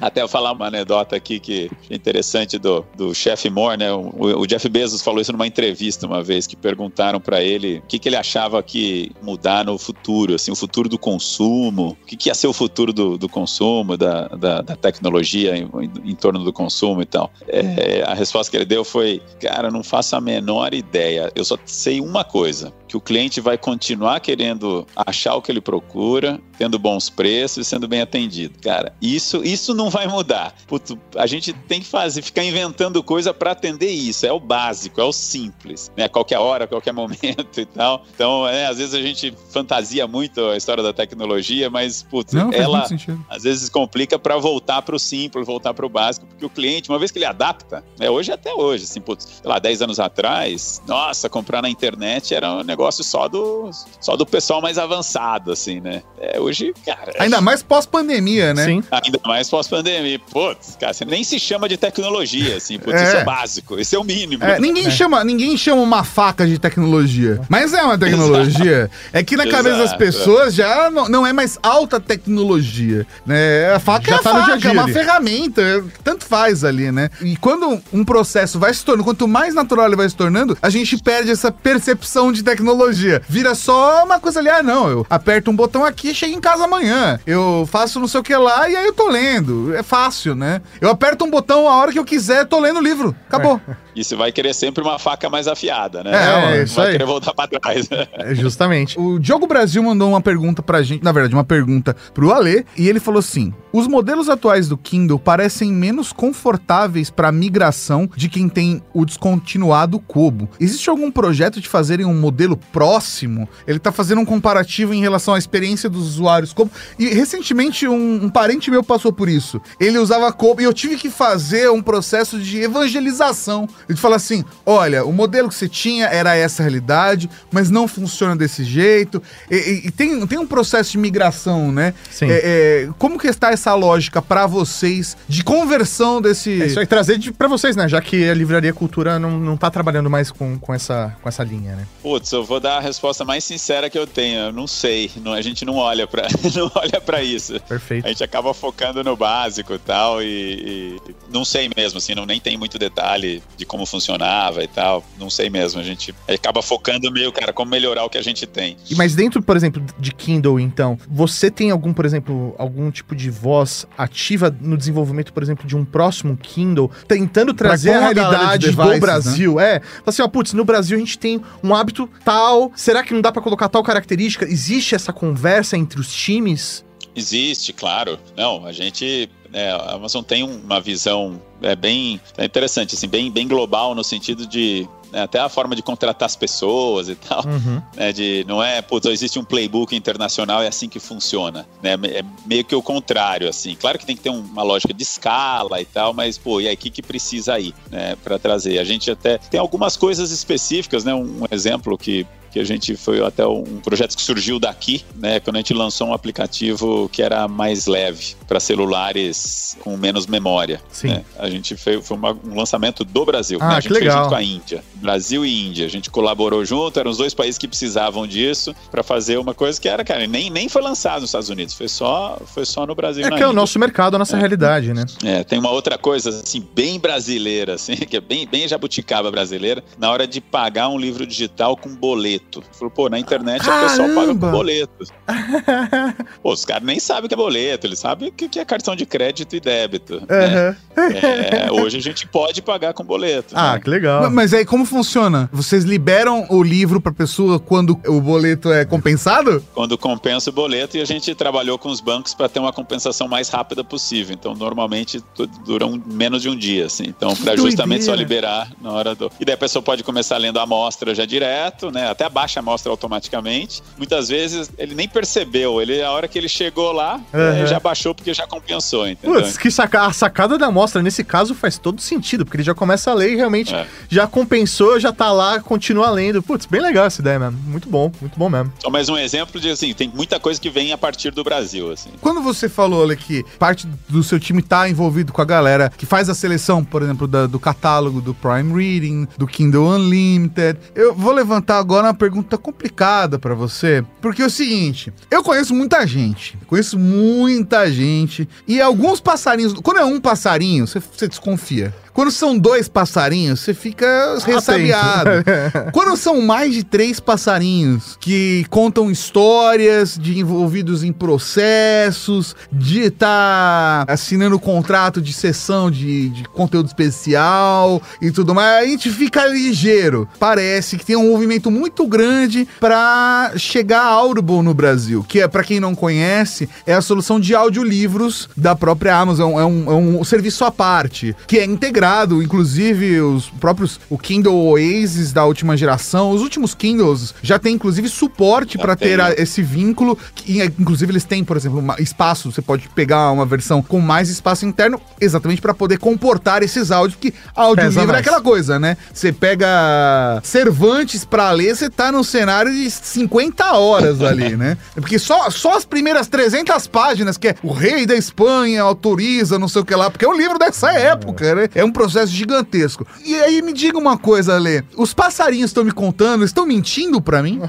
até eu falar uma anedota aqui que é interessante do, do chefe Moore, né? O, o, Jeff Bezos falou isso numa entrevista uma vez, que perguntaram para ele o que, que ele achava que mudar no futuro, assim, o futuro do consumo, o que, que ia ser o futuro do, do consumo, da, da, da tecnologia em, em, em, torno do consumo e tal. É, a resposta que ele deu foi, cara, não faço a menor ideia, eu só sei uma coisa, que o cliente vai continuar querendo achar o que ele procura, tendo bons preços e sendo bem atendido. Cara, isso, isso não vai mudar. Puto, a gente tem que fazer, ficar inventando coisa para atender isso. É o básico, é o simples, né? Qualquer hora, qualquer momento e tal. Então, é, às vezes a gente fantasia muito a história da tecnologia, mas putz, não, ela às vezes complica para voltar para o simples, voltar para o básico, porque o cliente, uma vez que ele adapta, né, hoje até hoje, assim, putz, sei lá, 10 anos atrás, nossa, comprar na internet era um negócio negócio só do, só do pessoal mais avançado, assim, né? É, hoje, cara. Ainda mais pós-pandemia, né? Sim. Ainda mais pós-pandemia. Putz, cara, você nem se chama de tecnologia, assim. Putz, é. isso é básico, isso é o mínimo. É, ninguém, é. Chama, ninguém chama uma faca de tecnologia. Mas é uma tecnologia. é que na Exato. cabeça das pessoas já não, não é mais alta tecnologia, né? A faca já é a tá faca, é uma ferramenta. Tanto faz ali, né? E quando um processo vai se tornando, quanto mais natural ele vai se tornando, a gente perde essa percepção de tecnologia. Vira só uma coisa ali, ah, não, eu aperto um botão aqui e chego em casa amanhã. Eu faço não sei o que lá e aí eu tô lendo. É fácil, né? Eu aperto um botão a hora que eu quiser, tô lendo o livro. Acabou. E você vai querer sempre uma faca mais afiada, né? É, é isso vai aí. querer voltar pra trás. É, justamente. O Diogo Brasil mandou uma pergunta pra gente, na verdade, uma pergunta pro Alê, e ele falou assim: os modelos atuais do Kindle parecem menos confortáveis para migração de quem tem o descontinuado Kobo. Existe algum projeto de fazerem um modelo próximo? Ele tá fazendo um comparativo em relação à experiência dos usuários Kobo. E recentemente um, um parente meu passou por isso. Ele usava Kobo e eu tive que fazer um processo de evangelização ele fala assim: olha, o modelo que você tinha era essa realidade, mas não funciona desse jeito. E, e, e tem, tem um processo de migração, né? Sim. É, é, como que está essa lógica para vocês de conversão desse. É isso aí, trazer para vocês, né? Já que a Livraria Cultura não, não tá trabalhando mais com, com, essa, com essa linha, né? Putz, eu vou dar a resposta mais sincera que eu tenho. Eu não sei. Não, a gente não olha para não olha para isso. Perfeito. A gente acaba focando no básico tal, e, e não sei mesmo, assim, não nem tem muito detalhe de como funcionava e tal. Não sei mesmo. A gente acaba focando meio, cara, como melhorar o que a gente tem. E mas dentro, por exemplo, de Kindle, então, você tem algum, por exemplo, algum tipo de voz ativa no desenvolvimento, por exemplo, de um próximo Kindle, tentando trazer a realidade devices, do né? Brasil? Né? É, assim, ó, putz, no Brasil a gente tem um hábito tal, será que não dá para colocar tal característica? Existe essa conversa entre os times? Existe, claro. Não, a gente é, a Amazon tem uma visão é bem é interessante, assim, bem, bem global no sentido de né, até a forma de contratar as pessoas e tal, uhum. né, de não é, putz, existe um playbook internacional é assim que funciona, né, é meio que o contrário, assim, claro que tem que ter uma lógica de escala e tal, mas, pô, e aí, o que, que precisa aí, né, para trazer? A gente até tem algumas coisas específicas, né, um exemplo que que a gente foi até um projeto que surgiu daqui, né, quando a gente lançou um aplicativo que era mais leve para celulares com menos memória. Sim. Né? A gente fez foi uma, um lançamento do Brasil. Ah, né? A que gente fez legal. junto com a Índia, Brasil e Índia. A gente colaborou junto, eram os dois países que precisavam disso para fazer uma coisa que era, cara, nem, nem foi lançado nos Estados Unidos, foi só, foi só no Brasil. É que é o Índia. nosso mercado, a nossa realidade, né? É, tem uma outra coisa, assim, bem brasileira, assim, que é bem, bem jabuticaba brasileira, na hora de pagar um livro digital com boleto. Falou, pô, na internet o pessoal paga Caramba! com boleto. pô, os caras nem sabem o que é boleto, eles sabem o que que é cartão de crédito e débito. né? Aham. É, hoje a gente pode pagar com boleto. Ah, né? que legal. Mas- Mas aí como funciona? Vocês liberam o livro pra pessoa quando o boleto é compensado? Quando compensa o boleto e a gente trabalhou com os bancos para ter uma compensação mais rápida possível. Então, normalmente dura um- menos de um dia, assim. Então, para justamente só liberar na hora do. E daí a pessoa pode começar lendo a amostra já direto, né? Até baixa a amostra automaticamente. Muitas vezes ele nem percebeu. Ele, a hora que ele chegou lá, eh, já baixou porque já compensou, entendeu? Putz, que saca... a sacada da amostra nesse caso faz todo sentido, porque ele já começa a ler e realmente É. já compensou, já tá lá, continua lendo. Putz, bem legal essa ideia mesmo. Muito bom, muito bom mesmo. Só mais um exemplo de assim, tem muita coisa que vem a partir do Brasil, assim. Quando você falou, olha, que parte do seu time tá envolvido com a galera que faz a seleção, por exemplo, da- do catálogo do Prime Reading, do Kindle Unlimited, eu vou levantar agora uma pergunta complicada pra você, porque é o seguinte, eu conheço muita gente, conheço muita gente, e alguns passarinhos, quando é um passarinho, você, você desconfia. Quando são dois passarinhos, você fica ressabiado. Quando são mais de três passarinhos que contam histórias de envolvidos em processos, de estar assinando contrato de sessão de, de conteúdo especial e tudo mais, a gente fica ligeiro. Parece que tem um movimento muito grande para chegar a Audible no Brasil, que é, para quem não conhece, é a solução de audiolivros da própria Amazon. É um, é um serviço à parte, que é integrado, inclusive os próprios, o Kindle Oasis da última geração, os últimos Kindles já tem inclusive suporte para ter a- esse vínculo, que, inclusive eles têm, por exemplo, uma- espaço, você pode pegar uma versão com mais espaço interno, exatamente para poder comportar esses áudios, porque audiolivro é mais. aquela coisa, né? Você pega Cervantes pra ler, você tá num cenário de 50 horas ali, né? Porque só, só as primeiras 300 páginas, que é o rei da Espanha autoriza, não sei o que lá, porque é um livro dessa época, né? É um processo gigantesco. E aí me diga uma coisa, Lê, os passarinhos estão me contando, estão mentindo pra mim?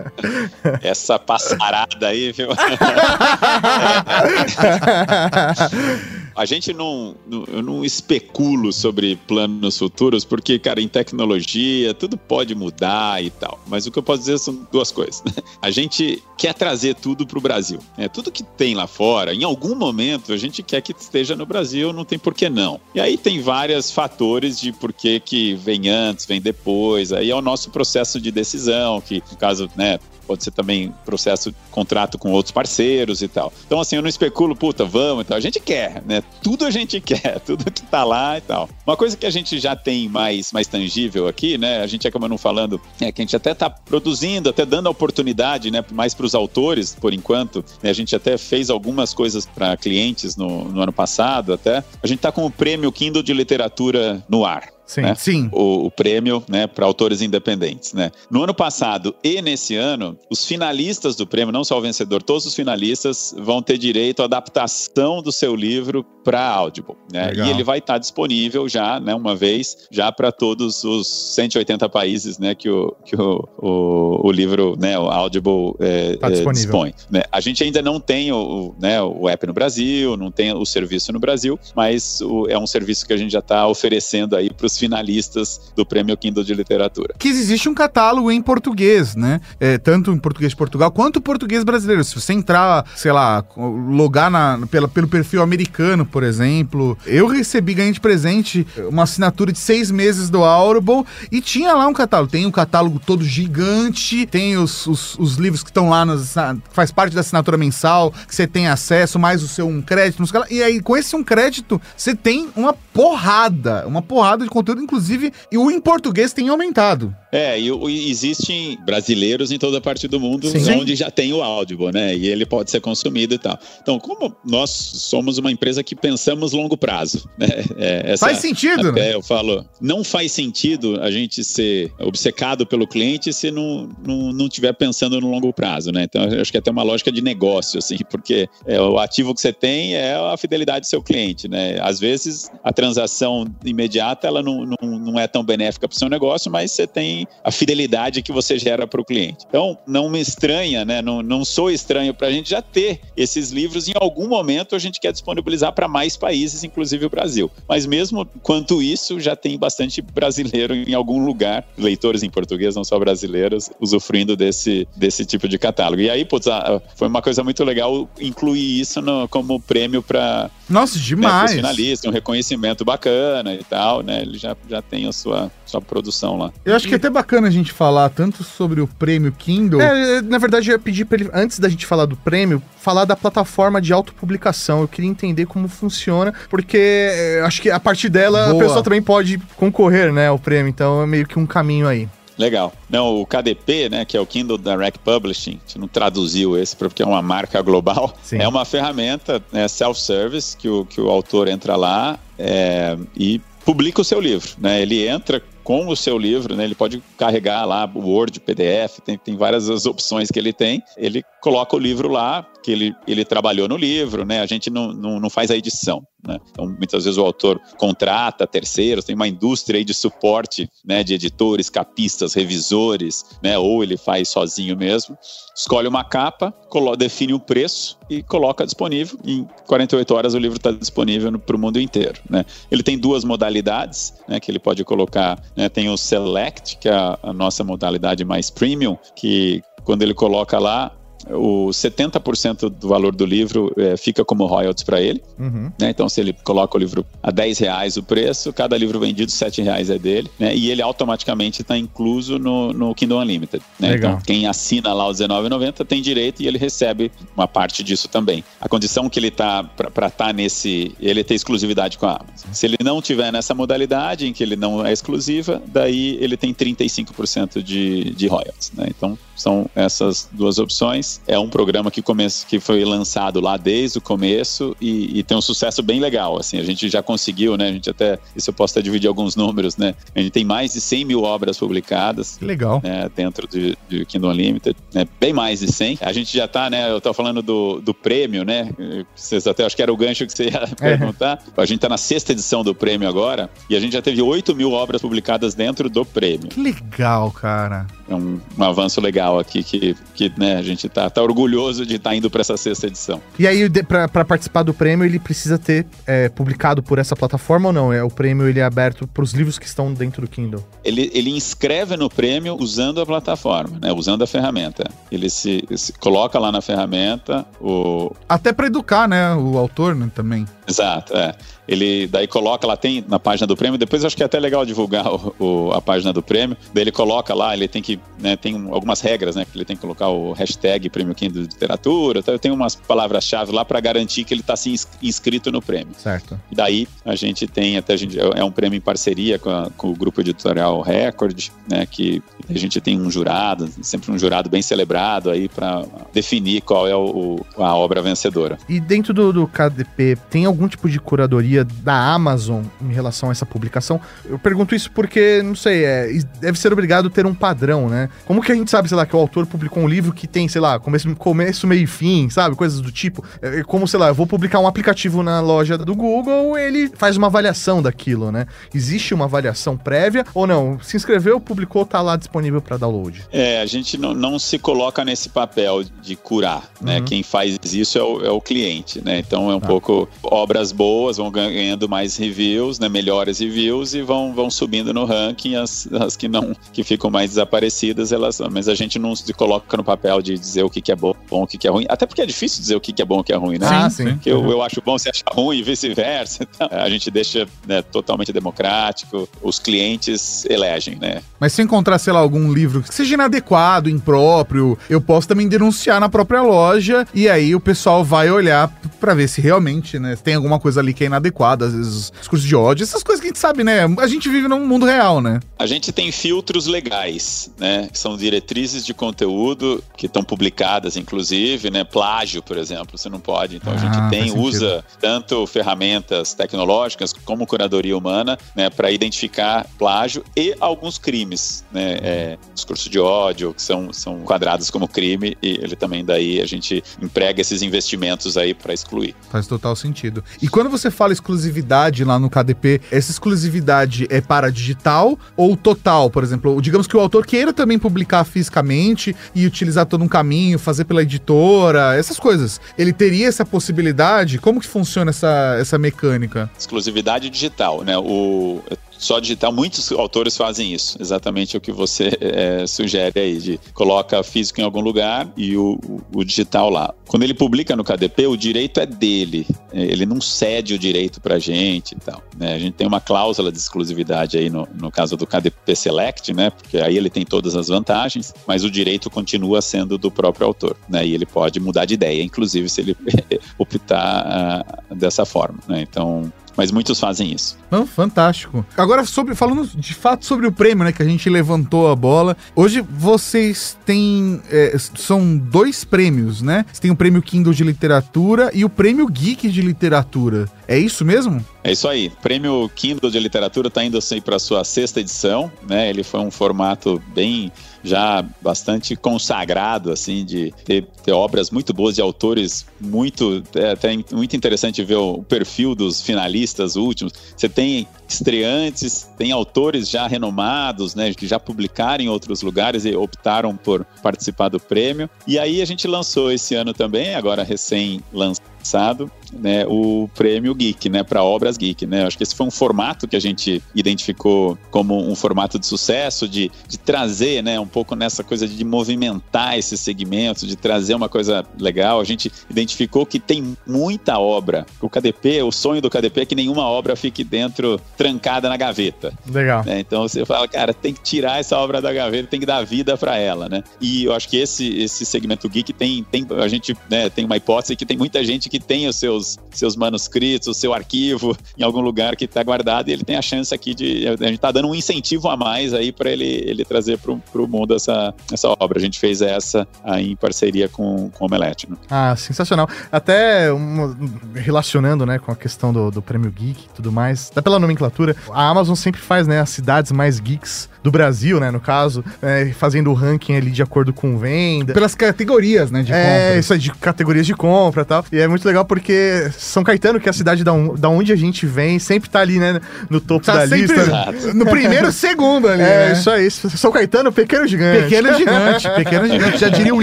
Essa passarada aí, viu? A gente não, não- eu não especulo sobre planos futuros, porque, cara, em tecnologia tudo pode mudar e tal. Mas o que eu posso dizer são duas coisas. A gente quer trazer tudo para o Brasil. né? Tudo que tem lá fora, em algum momento, a gente quer que esteja no Brasil, não tem por que não. E aí tem vários fatores de por que que vem antes, vem depois. Aí é o nosso processo de decisão, que, no caso, né, pode ser também processo contrato com outros parceiros e tal. Então, assim, eu não especulo, puta, vamos e tal. A gente quer, né? Tudo a gente quer, tudo que tá lá e tal. Uma coisa que a gente já tem mais, mais tangível aqui, né? A gente acaba não falando, é que a gente até tá produzindo, até dando a oportunidade, né? Mais para os autores, por enquanto. né, A gente até fez algumas coisas para clientes no, no ano passado, até. A gente tá com o prêmio Kindle de Literatura no ar Sim. né? Sim. o, o prêmio né, para autores independentes. Né? No ano passado e nesse ano, os finalistas do prêmio, não só o vencedor, todos os finalistas vão ter direito à adaptação do seu livro para Audible. Né? Legal. E ele vai estar disponível já, né, uma vez, já para todos os 180 países né, que, o, que o, o, o livro, né, o Audible é, Tá é, dispõe. né? A gente ainda não tem o, o, né, o app no Brasil, não tem o serviço no Brasil, mas o- é um serviço que a gente já está oferecendo aí para os finalistas do Prêmio Kindle de Literatura. que existe um catálogo em português, né? É, tanto em português de Portugal quanto português brasileiro. Se você entrar, sei lá, logar na, pela, pelo perfil americano, por exemplo, eu recebi, ganhei de presente uma assinatura de seis meses do Audible e tinha lá um catálogo. Tem um catálogo todo gigante, tem os, os, os livros que estão lá, nas, faz parte da assinatura mensal, que você tem acesso, mais o seu um crédito, não sei lá. e aí com esse um crédito, você tem uma porrada, uma porrada de conteúdo, inclusive, e o em português tem aumentado. É, e, e, existem brasileiros em toda parte do mundo Sim. onde já tem o Audible, né? E ele pode ser consumido e tal. Então, como nós somos uma empresa que pensamos longo prazo, né? É, essa, Faz sentido, até né? eu falo, não faz sentido a gente ser obcecado pelo cliente se não, não, não tiver pensando no longo prazo, né? Então, eu acho que é até uma lógica de negócio, assim, porque é, o ativo que você tem é a fidelidade do seu cliente, né? Às vezes, a transação imediata, ela não, não, não é tão benéfica para o seu negócio, mas você tem a fidelidade que você gera para o cliente. Então, não me estranha, né? Não, não sou estranho para a gente já ter esses livros. Em algum momento, a gente quer disponibilizar para mais países, inclusive o Brasil. Mas mesmo quanto isso, já tem bastante brasileiro em algum lugar, leitores em português, não só brasileiros, usufruindo desse, desse tipo de catálogo. E aí, putz, foi uma coisa muito legal incluir isso no, como prêmio para Nossa, né, demais. pros finalistas, um reconhecimento bacana e tal, né? Ele já, já tem a sua, sua produção lá. Eu acho que é até bacana a gente falar tanto sobre o prêmio Kindle. É, na verdade, eu ia pedir pra ele, antes da gente falar do prêmio, falar da plataforma de autopublicação. Eu queria entender como funciona, porque é, acho que a partir dela Boa. a pessoa também pode concorrer, né, ao prêmio. Então é meio que um caminho aí. Legal. Não, o KDP, né, que é o Kindle Direct Publishing, a gente não traduziu esse porque é uma marca global, Sim. é uma ferramenta né, self-service que o, que o autor entra lá é, e publica o seu livro. Né? Ele entra com o seu livro, né? ele pode carregar lá o Word, PDF, tem, tem várias as opções que ele tem. Ele coloca o livro lá, que ele, ele trabalhou no livro, né? A gente não, não, não faz a edição, né? Então, muitas vezes o autor contrata terceiros, tem uma indústria de suporte, né? De editores, capistas, revisores, né? Ou ele faz sozinho mesmo. Escolhe uma capa, define o preço e coloca disponível. Em 48 horas o livro está disponível para o mundo inteiro, né? Ele tem duas modalidades, né? Que ele pode colocar, né? Tem o Select, que é a nossa modalidade mais premium, que quando ele coloca lá, o 70% do valor do livro eh, fica como royalties para ele. Uhum. né? Então, se ele coloca o livro a 10 reais o preço, cada livro vendido, 7 reais é dele, né? E ele automaticamente está incluso no, no Kindle Unlimited. Né? Então, quem assina lá o R$19,90 tem direito e ele recebe uma parte disso também. A condição que ele tá para estar nesse, ele tem exclusividade com a Amazon. Se ele não tiver nessa modalidade em que ele não é exclusiva, daí ele tem 35% de, de royalties, né? Então, são essas duas opções. É um programa que, come... que foi lançado lá desde o começo e, e tem um sucesso bem legal. Assim, a gente já conseguiu, né? A gente até, isso eu posso até dividir alguns números, né? A gente tem mais de 100 mil obras publicadas. Que legal. né, dentro de, de Kindle Unlimited, né, bem mais de 100. A gente já tá, né, eu tô falando do, do prêmio, né, vocês até, acho que era o gancho que você ia perguntar. A gente tá na sexta edição do prêmio agora, e a gente já teve 8 mil obras publicadas dentro do prêmio. Que legal, cara. É um, um avanço legal aqui, que, que né, a gente tá, tá orgulhoso de estar indo para essa sexta edição. E aí, pra participar do prêmio, ele precisa ter é, publicado por essa plataforma ou não? É, o prêmio ele é aberto pros livros que estão dentro do Kindle. Ele, ele inscreve no prêmio usando a plataforma, né, usando a ferramenta. Ele se, se coloca lá na ferramenta, o, Até pra educar, né? O autor, né, também. Exato, é. Ele daí coloca lá, tem na página do prêmio, depois eu acho que é até legal divulgar o, o- a página do prêmio. Daí ele coloca lá, ele tem que, né, tem um- algumas regras, né? Que ele tem que colocar o hashtag prêmio Kindle de literatura, então tem umas palavras-chave lá para garantir que ele está se ins- inscrito no prêmio. Certo. E daí a gente tem, até a gente, é um prêmio em parceria com, a- com o grupo editorial Record, né? Que a gente tem um jurado, sempre um jurado bem celebrado aí para definir qual é o- o- a obra vencedora. E dentro do, do KDP, tem algum tipo de curadoria da Amazon em relação a essa publicação? Eu pergunto isso porque, não sei, é, deve ser obrigado a ter um padrão, né? Como que a gente sabe, sei lá, que o autor publicou um livro que tem, sei lá, começo, começo meio e fim, sabe? Coisas do tipo. É, como, sei lá, eu vou publicar um aplicativo na loja do Google, ele faz uma avaliação daquilo, né? Existe uma avaliação prévia ou não? Se inscreveu, publicou, tá lá disponível para download. É, a gente não, não se coloca nesse papel de curar, né? Uhum. Quem faz isso é o, é o cliente, né? Então é um Tá. pouco obras boas, vão ganhando mais reviews, né? Melhores reviews e vão, vão subindo no ranking. As, as que não, que ficam mais desaparecidas, elas. Mas a gente não se coloca no papel de dizer o que que, é bom, o que, que é ruim. Até porque é difícil dizer o que, que é bom e o que é ruim, né? Ah, sim. Que eu, eu acho bom você achar ruim e vice-versa. Então, a gente deixa né, totalmente democrático, os clientes elegem, né? Mas se encontrar, sei lá, algum livro que seja inadequado, impróprio, eu posso também denunciar na própria loja e aí o pessoal vai olhar pra ver se realmente, né, tem alguma coisa ali que é inadequada, às vezes discurso de ódio, essas coisas que a gente sabe, né? A gente vive num mundo real, né? A gente tem filtros legais, né? São diretrizes de conteúdo que estão publicadas, inclusive, né? Plágio, por exemplo, você não pode. Então a Ah, gente faz tem, usa tanto ferramentas tecnológicas como curadoria humana, né? Para identificar plágio e alguns crimes, né? É, discurso de ódio, que são, são quadrados como crime, e ele também daí a gente emprega esses investimentos aí para excluir. Faz total sentido. E quando você fala exclusividade lá no KDP, essa exclusividade é para digital ou total? Por exemplo, digamos que o autor queira também publicar fisicamente e utilizar todo um caminho, fazer pela editora, essas coisas. Ele teria essa possibilidade? Como que funciona essa, essa mecânica? exclusividade digital, né? O só digital, muitos autores fazem isso, exatamente o que você eh, sugere aí, de coloca físico em algum lugar e o, o- digital lá. Quando ele publica no KDP, o direito é dele, eh, ele não cede o direito pra gente e tal. né? A gente tem uma cláusula de exclusividade aí no, no caso do KDP Select, né? Porque aí ele tem todas as vantagens, mas o direito continua sendo do próprio autor, né? E ele pode mudar de ideia, inclusive se ele optar ah, dessa forma, né? Então, mas muitos fazem isso. Não, fantástico. Agora, sobre, falando de fato sobre o prêmio, né? Que a gente levantou a bola. Hoje vocês têm. é, são dois prêmios, né? Você tem o prêmio Kindle de literatura e o prêmio Geek de literatura. É isso mesmo? É isso aí. O Prêmio Kindle de Literatura está indo assim para sua sexta edição, né? Ele foi um formato bem já bastante consagrado assim de ter, ter obras muito boas de autores muito é até muito interessante ver o perfil dos finalistas últimos. Você tem estreantes, tem autores já renomados, né, que já publicaram em outros lugares e optaram por participar do prêmio. E aí a gente lançou esse ano também, agora recém lançado, né, o prêmio Geek, né, para obras geek, né? Acho que esse foi um formato que a gente identificou como um formato de sucesso, de, de trazer, né, um pouco nessa coisa de movimentar esse segmento, de trazer uma coisa legal. A gente identificou que tem muita obra. O KDP, o sonho do KDP é que nenhuma obra fique dentro, trancada na gaveta Legal. né? Então você fala, cara, tem que tirar essa obra da gaveta, tem que dar vida para ela, né? E eu acho que esse, esse segmento geek tem, tem a gente né, tem uma hipótese que tem muita gente que tem os seus, seus manuscritos, seu arquivo em algum lugar que está guardado e ele tem a chance aqui de a gente tá dando um incentivo a mais aí para ele, ele trazer para o mundo essa, essa obra. A gente fez essa aí em parceria com, com o Omelete, né? Ah, sensacional. Até uma- relacionando, né, com a questão do, do prêmio geek e tudo mais, até pela nomenclatura, a Amazon sempre faz, né, as cidades mais geeks do Brasil, né, no caso, é, fazendo o ranking ali de acordo com venda. Pelas categorias, né? De é, compra. isso aí, de categorias de compra e tal. E é muito legal porque São Caetano, que é a cidade da, on- da onde a gente vem, sempre tá ali, né, no topo Tá da sempre lista. Exato. no primeiro segundo ali. É, né? isso aí. São Caetano, pequeno gigante. Pequeno gigante, pequeno gigante. Já diria o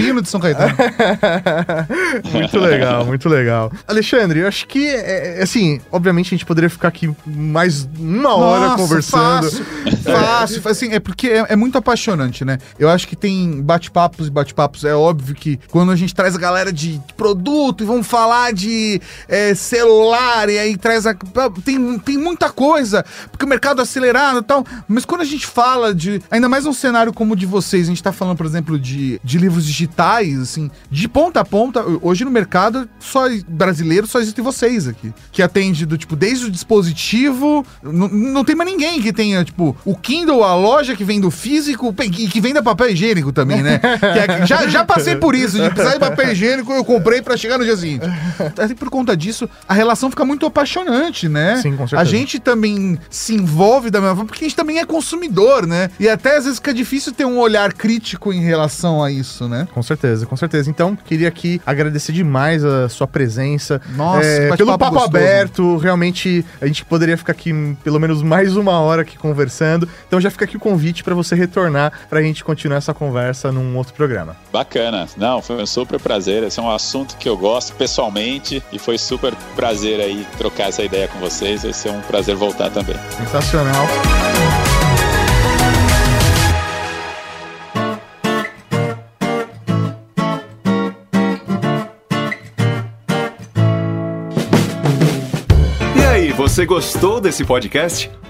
hino de São Caetano. muito legal, muito legal. Alexandre, eu acho que, é, é, assim, obviamente a gente poderia ficar aqui mais uma hora Nossa, conversando. Fácil, fácil. Assim, é porque é, é muito apaixonante, né? Eu acho que tem bate-papos e bate-papos. É óbvio que quando a gente traz a galera de produto e vamos falar de é, celular e aí traz a. Tem, tem muita coisa, porque o mercado é acelerado e tal. Mas quando a gente fala de. Ainda mais num cenário como o de vocês, a gente tá falando, por exemplo, de, de livros digitais, assim, de ponta a ponta. Hoje no mercado, só brasileiro, só existem vocês aqui. Que atende do tipo, desde o dispositivo. Não tem mais ninguém que tenha, tipo, o Kindle, a loja que vende o físico e que venda papel higiênico também, né? É- já, já passei por isso, de precisar de papel higiênico, eu comprei pra chegar no dia seguinte. Até por conta disso, a relação fica muito apaixonante, né? Sim, com certeza. A gente também se envolve da mesma forma, porque a gente também é consumidor, né? E até às vezes fica difícil ter um olhar crítico em relação a isso, né? Com certeza, com certeza. Então, queria aqui agradecer demais a sua presença. Nossa, É, pelo papo gostoso. aberto, realmente a gente poderia ficar aqui pelo menos mais uma hora aqui conversando. Então já fica aqui o convite para você retornar para a gente continuar essa conversa num outro programa. Bacana. Não, foi um super prazer. Esse é um assunto que eu gosto pessoalmente e foi super prazer aí trocar essa ideia com vocês. Vai ser um prazer voltar também. Sensacional. E aí, você gostou desse podcast?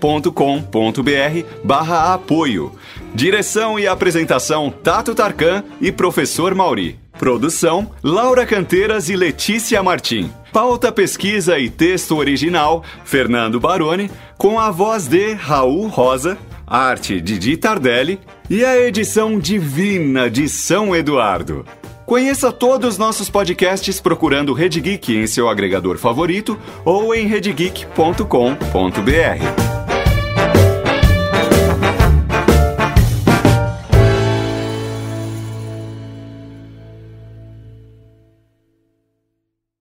redgeek.com.br barra apoio. Direção e apresentação Tato Tarkan e Professor Mauri. Produção Laura Canteiras e Letícia Martim. Pauta, pesquisa e texto original Fernando Baroni, com a voz de Raul Rosa, arte de Di Tardelli e a edição divina de São Eduardo. Conheça todos os nossos podcasts procurando Rede Geek em seu agregador favorito ou em redgeek.com.br.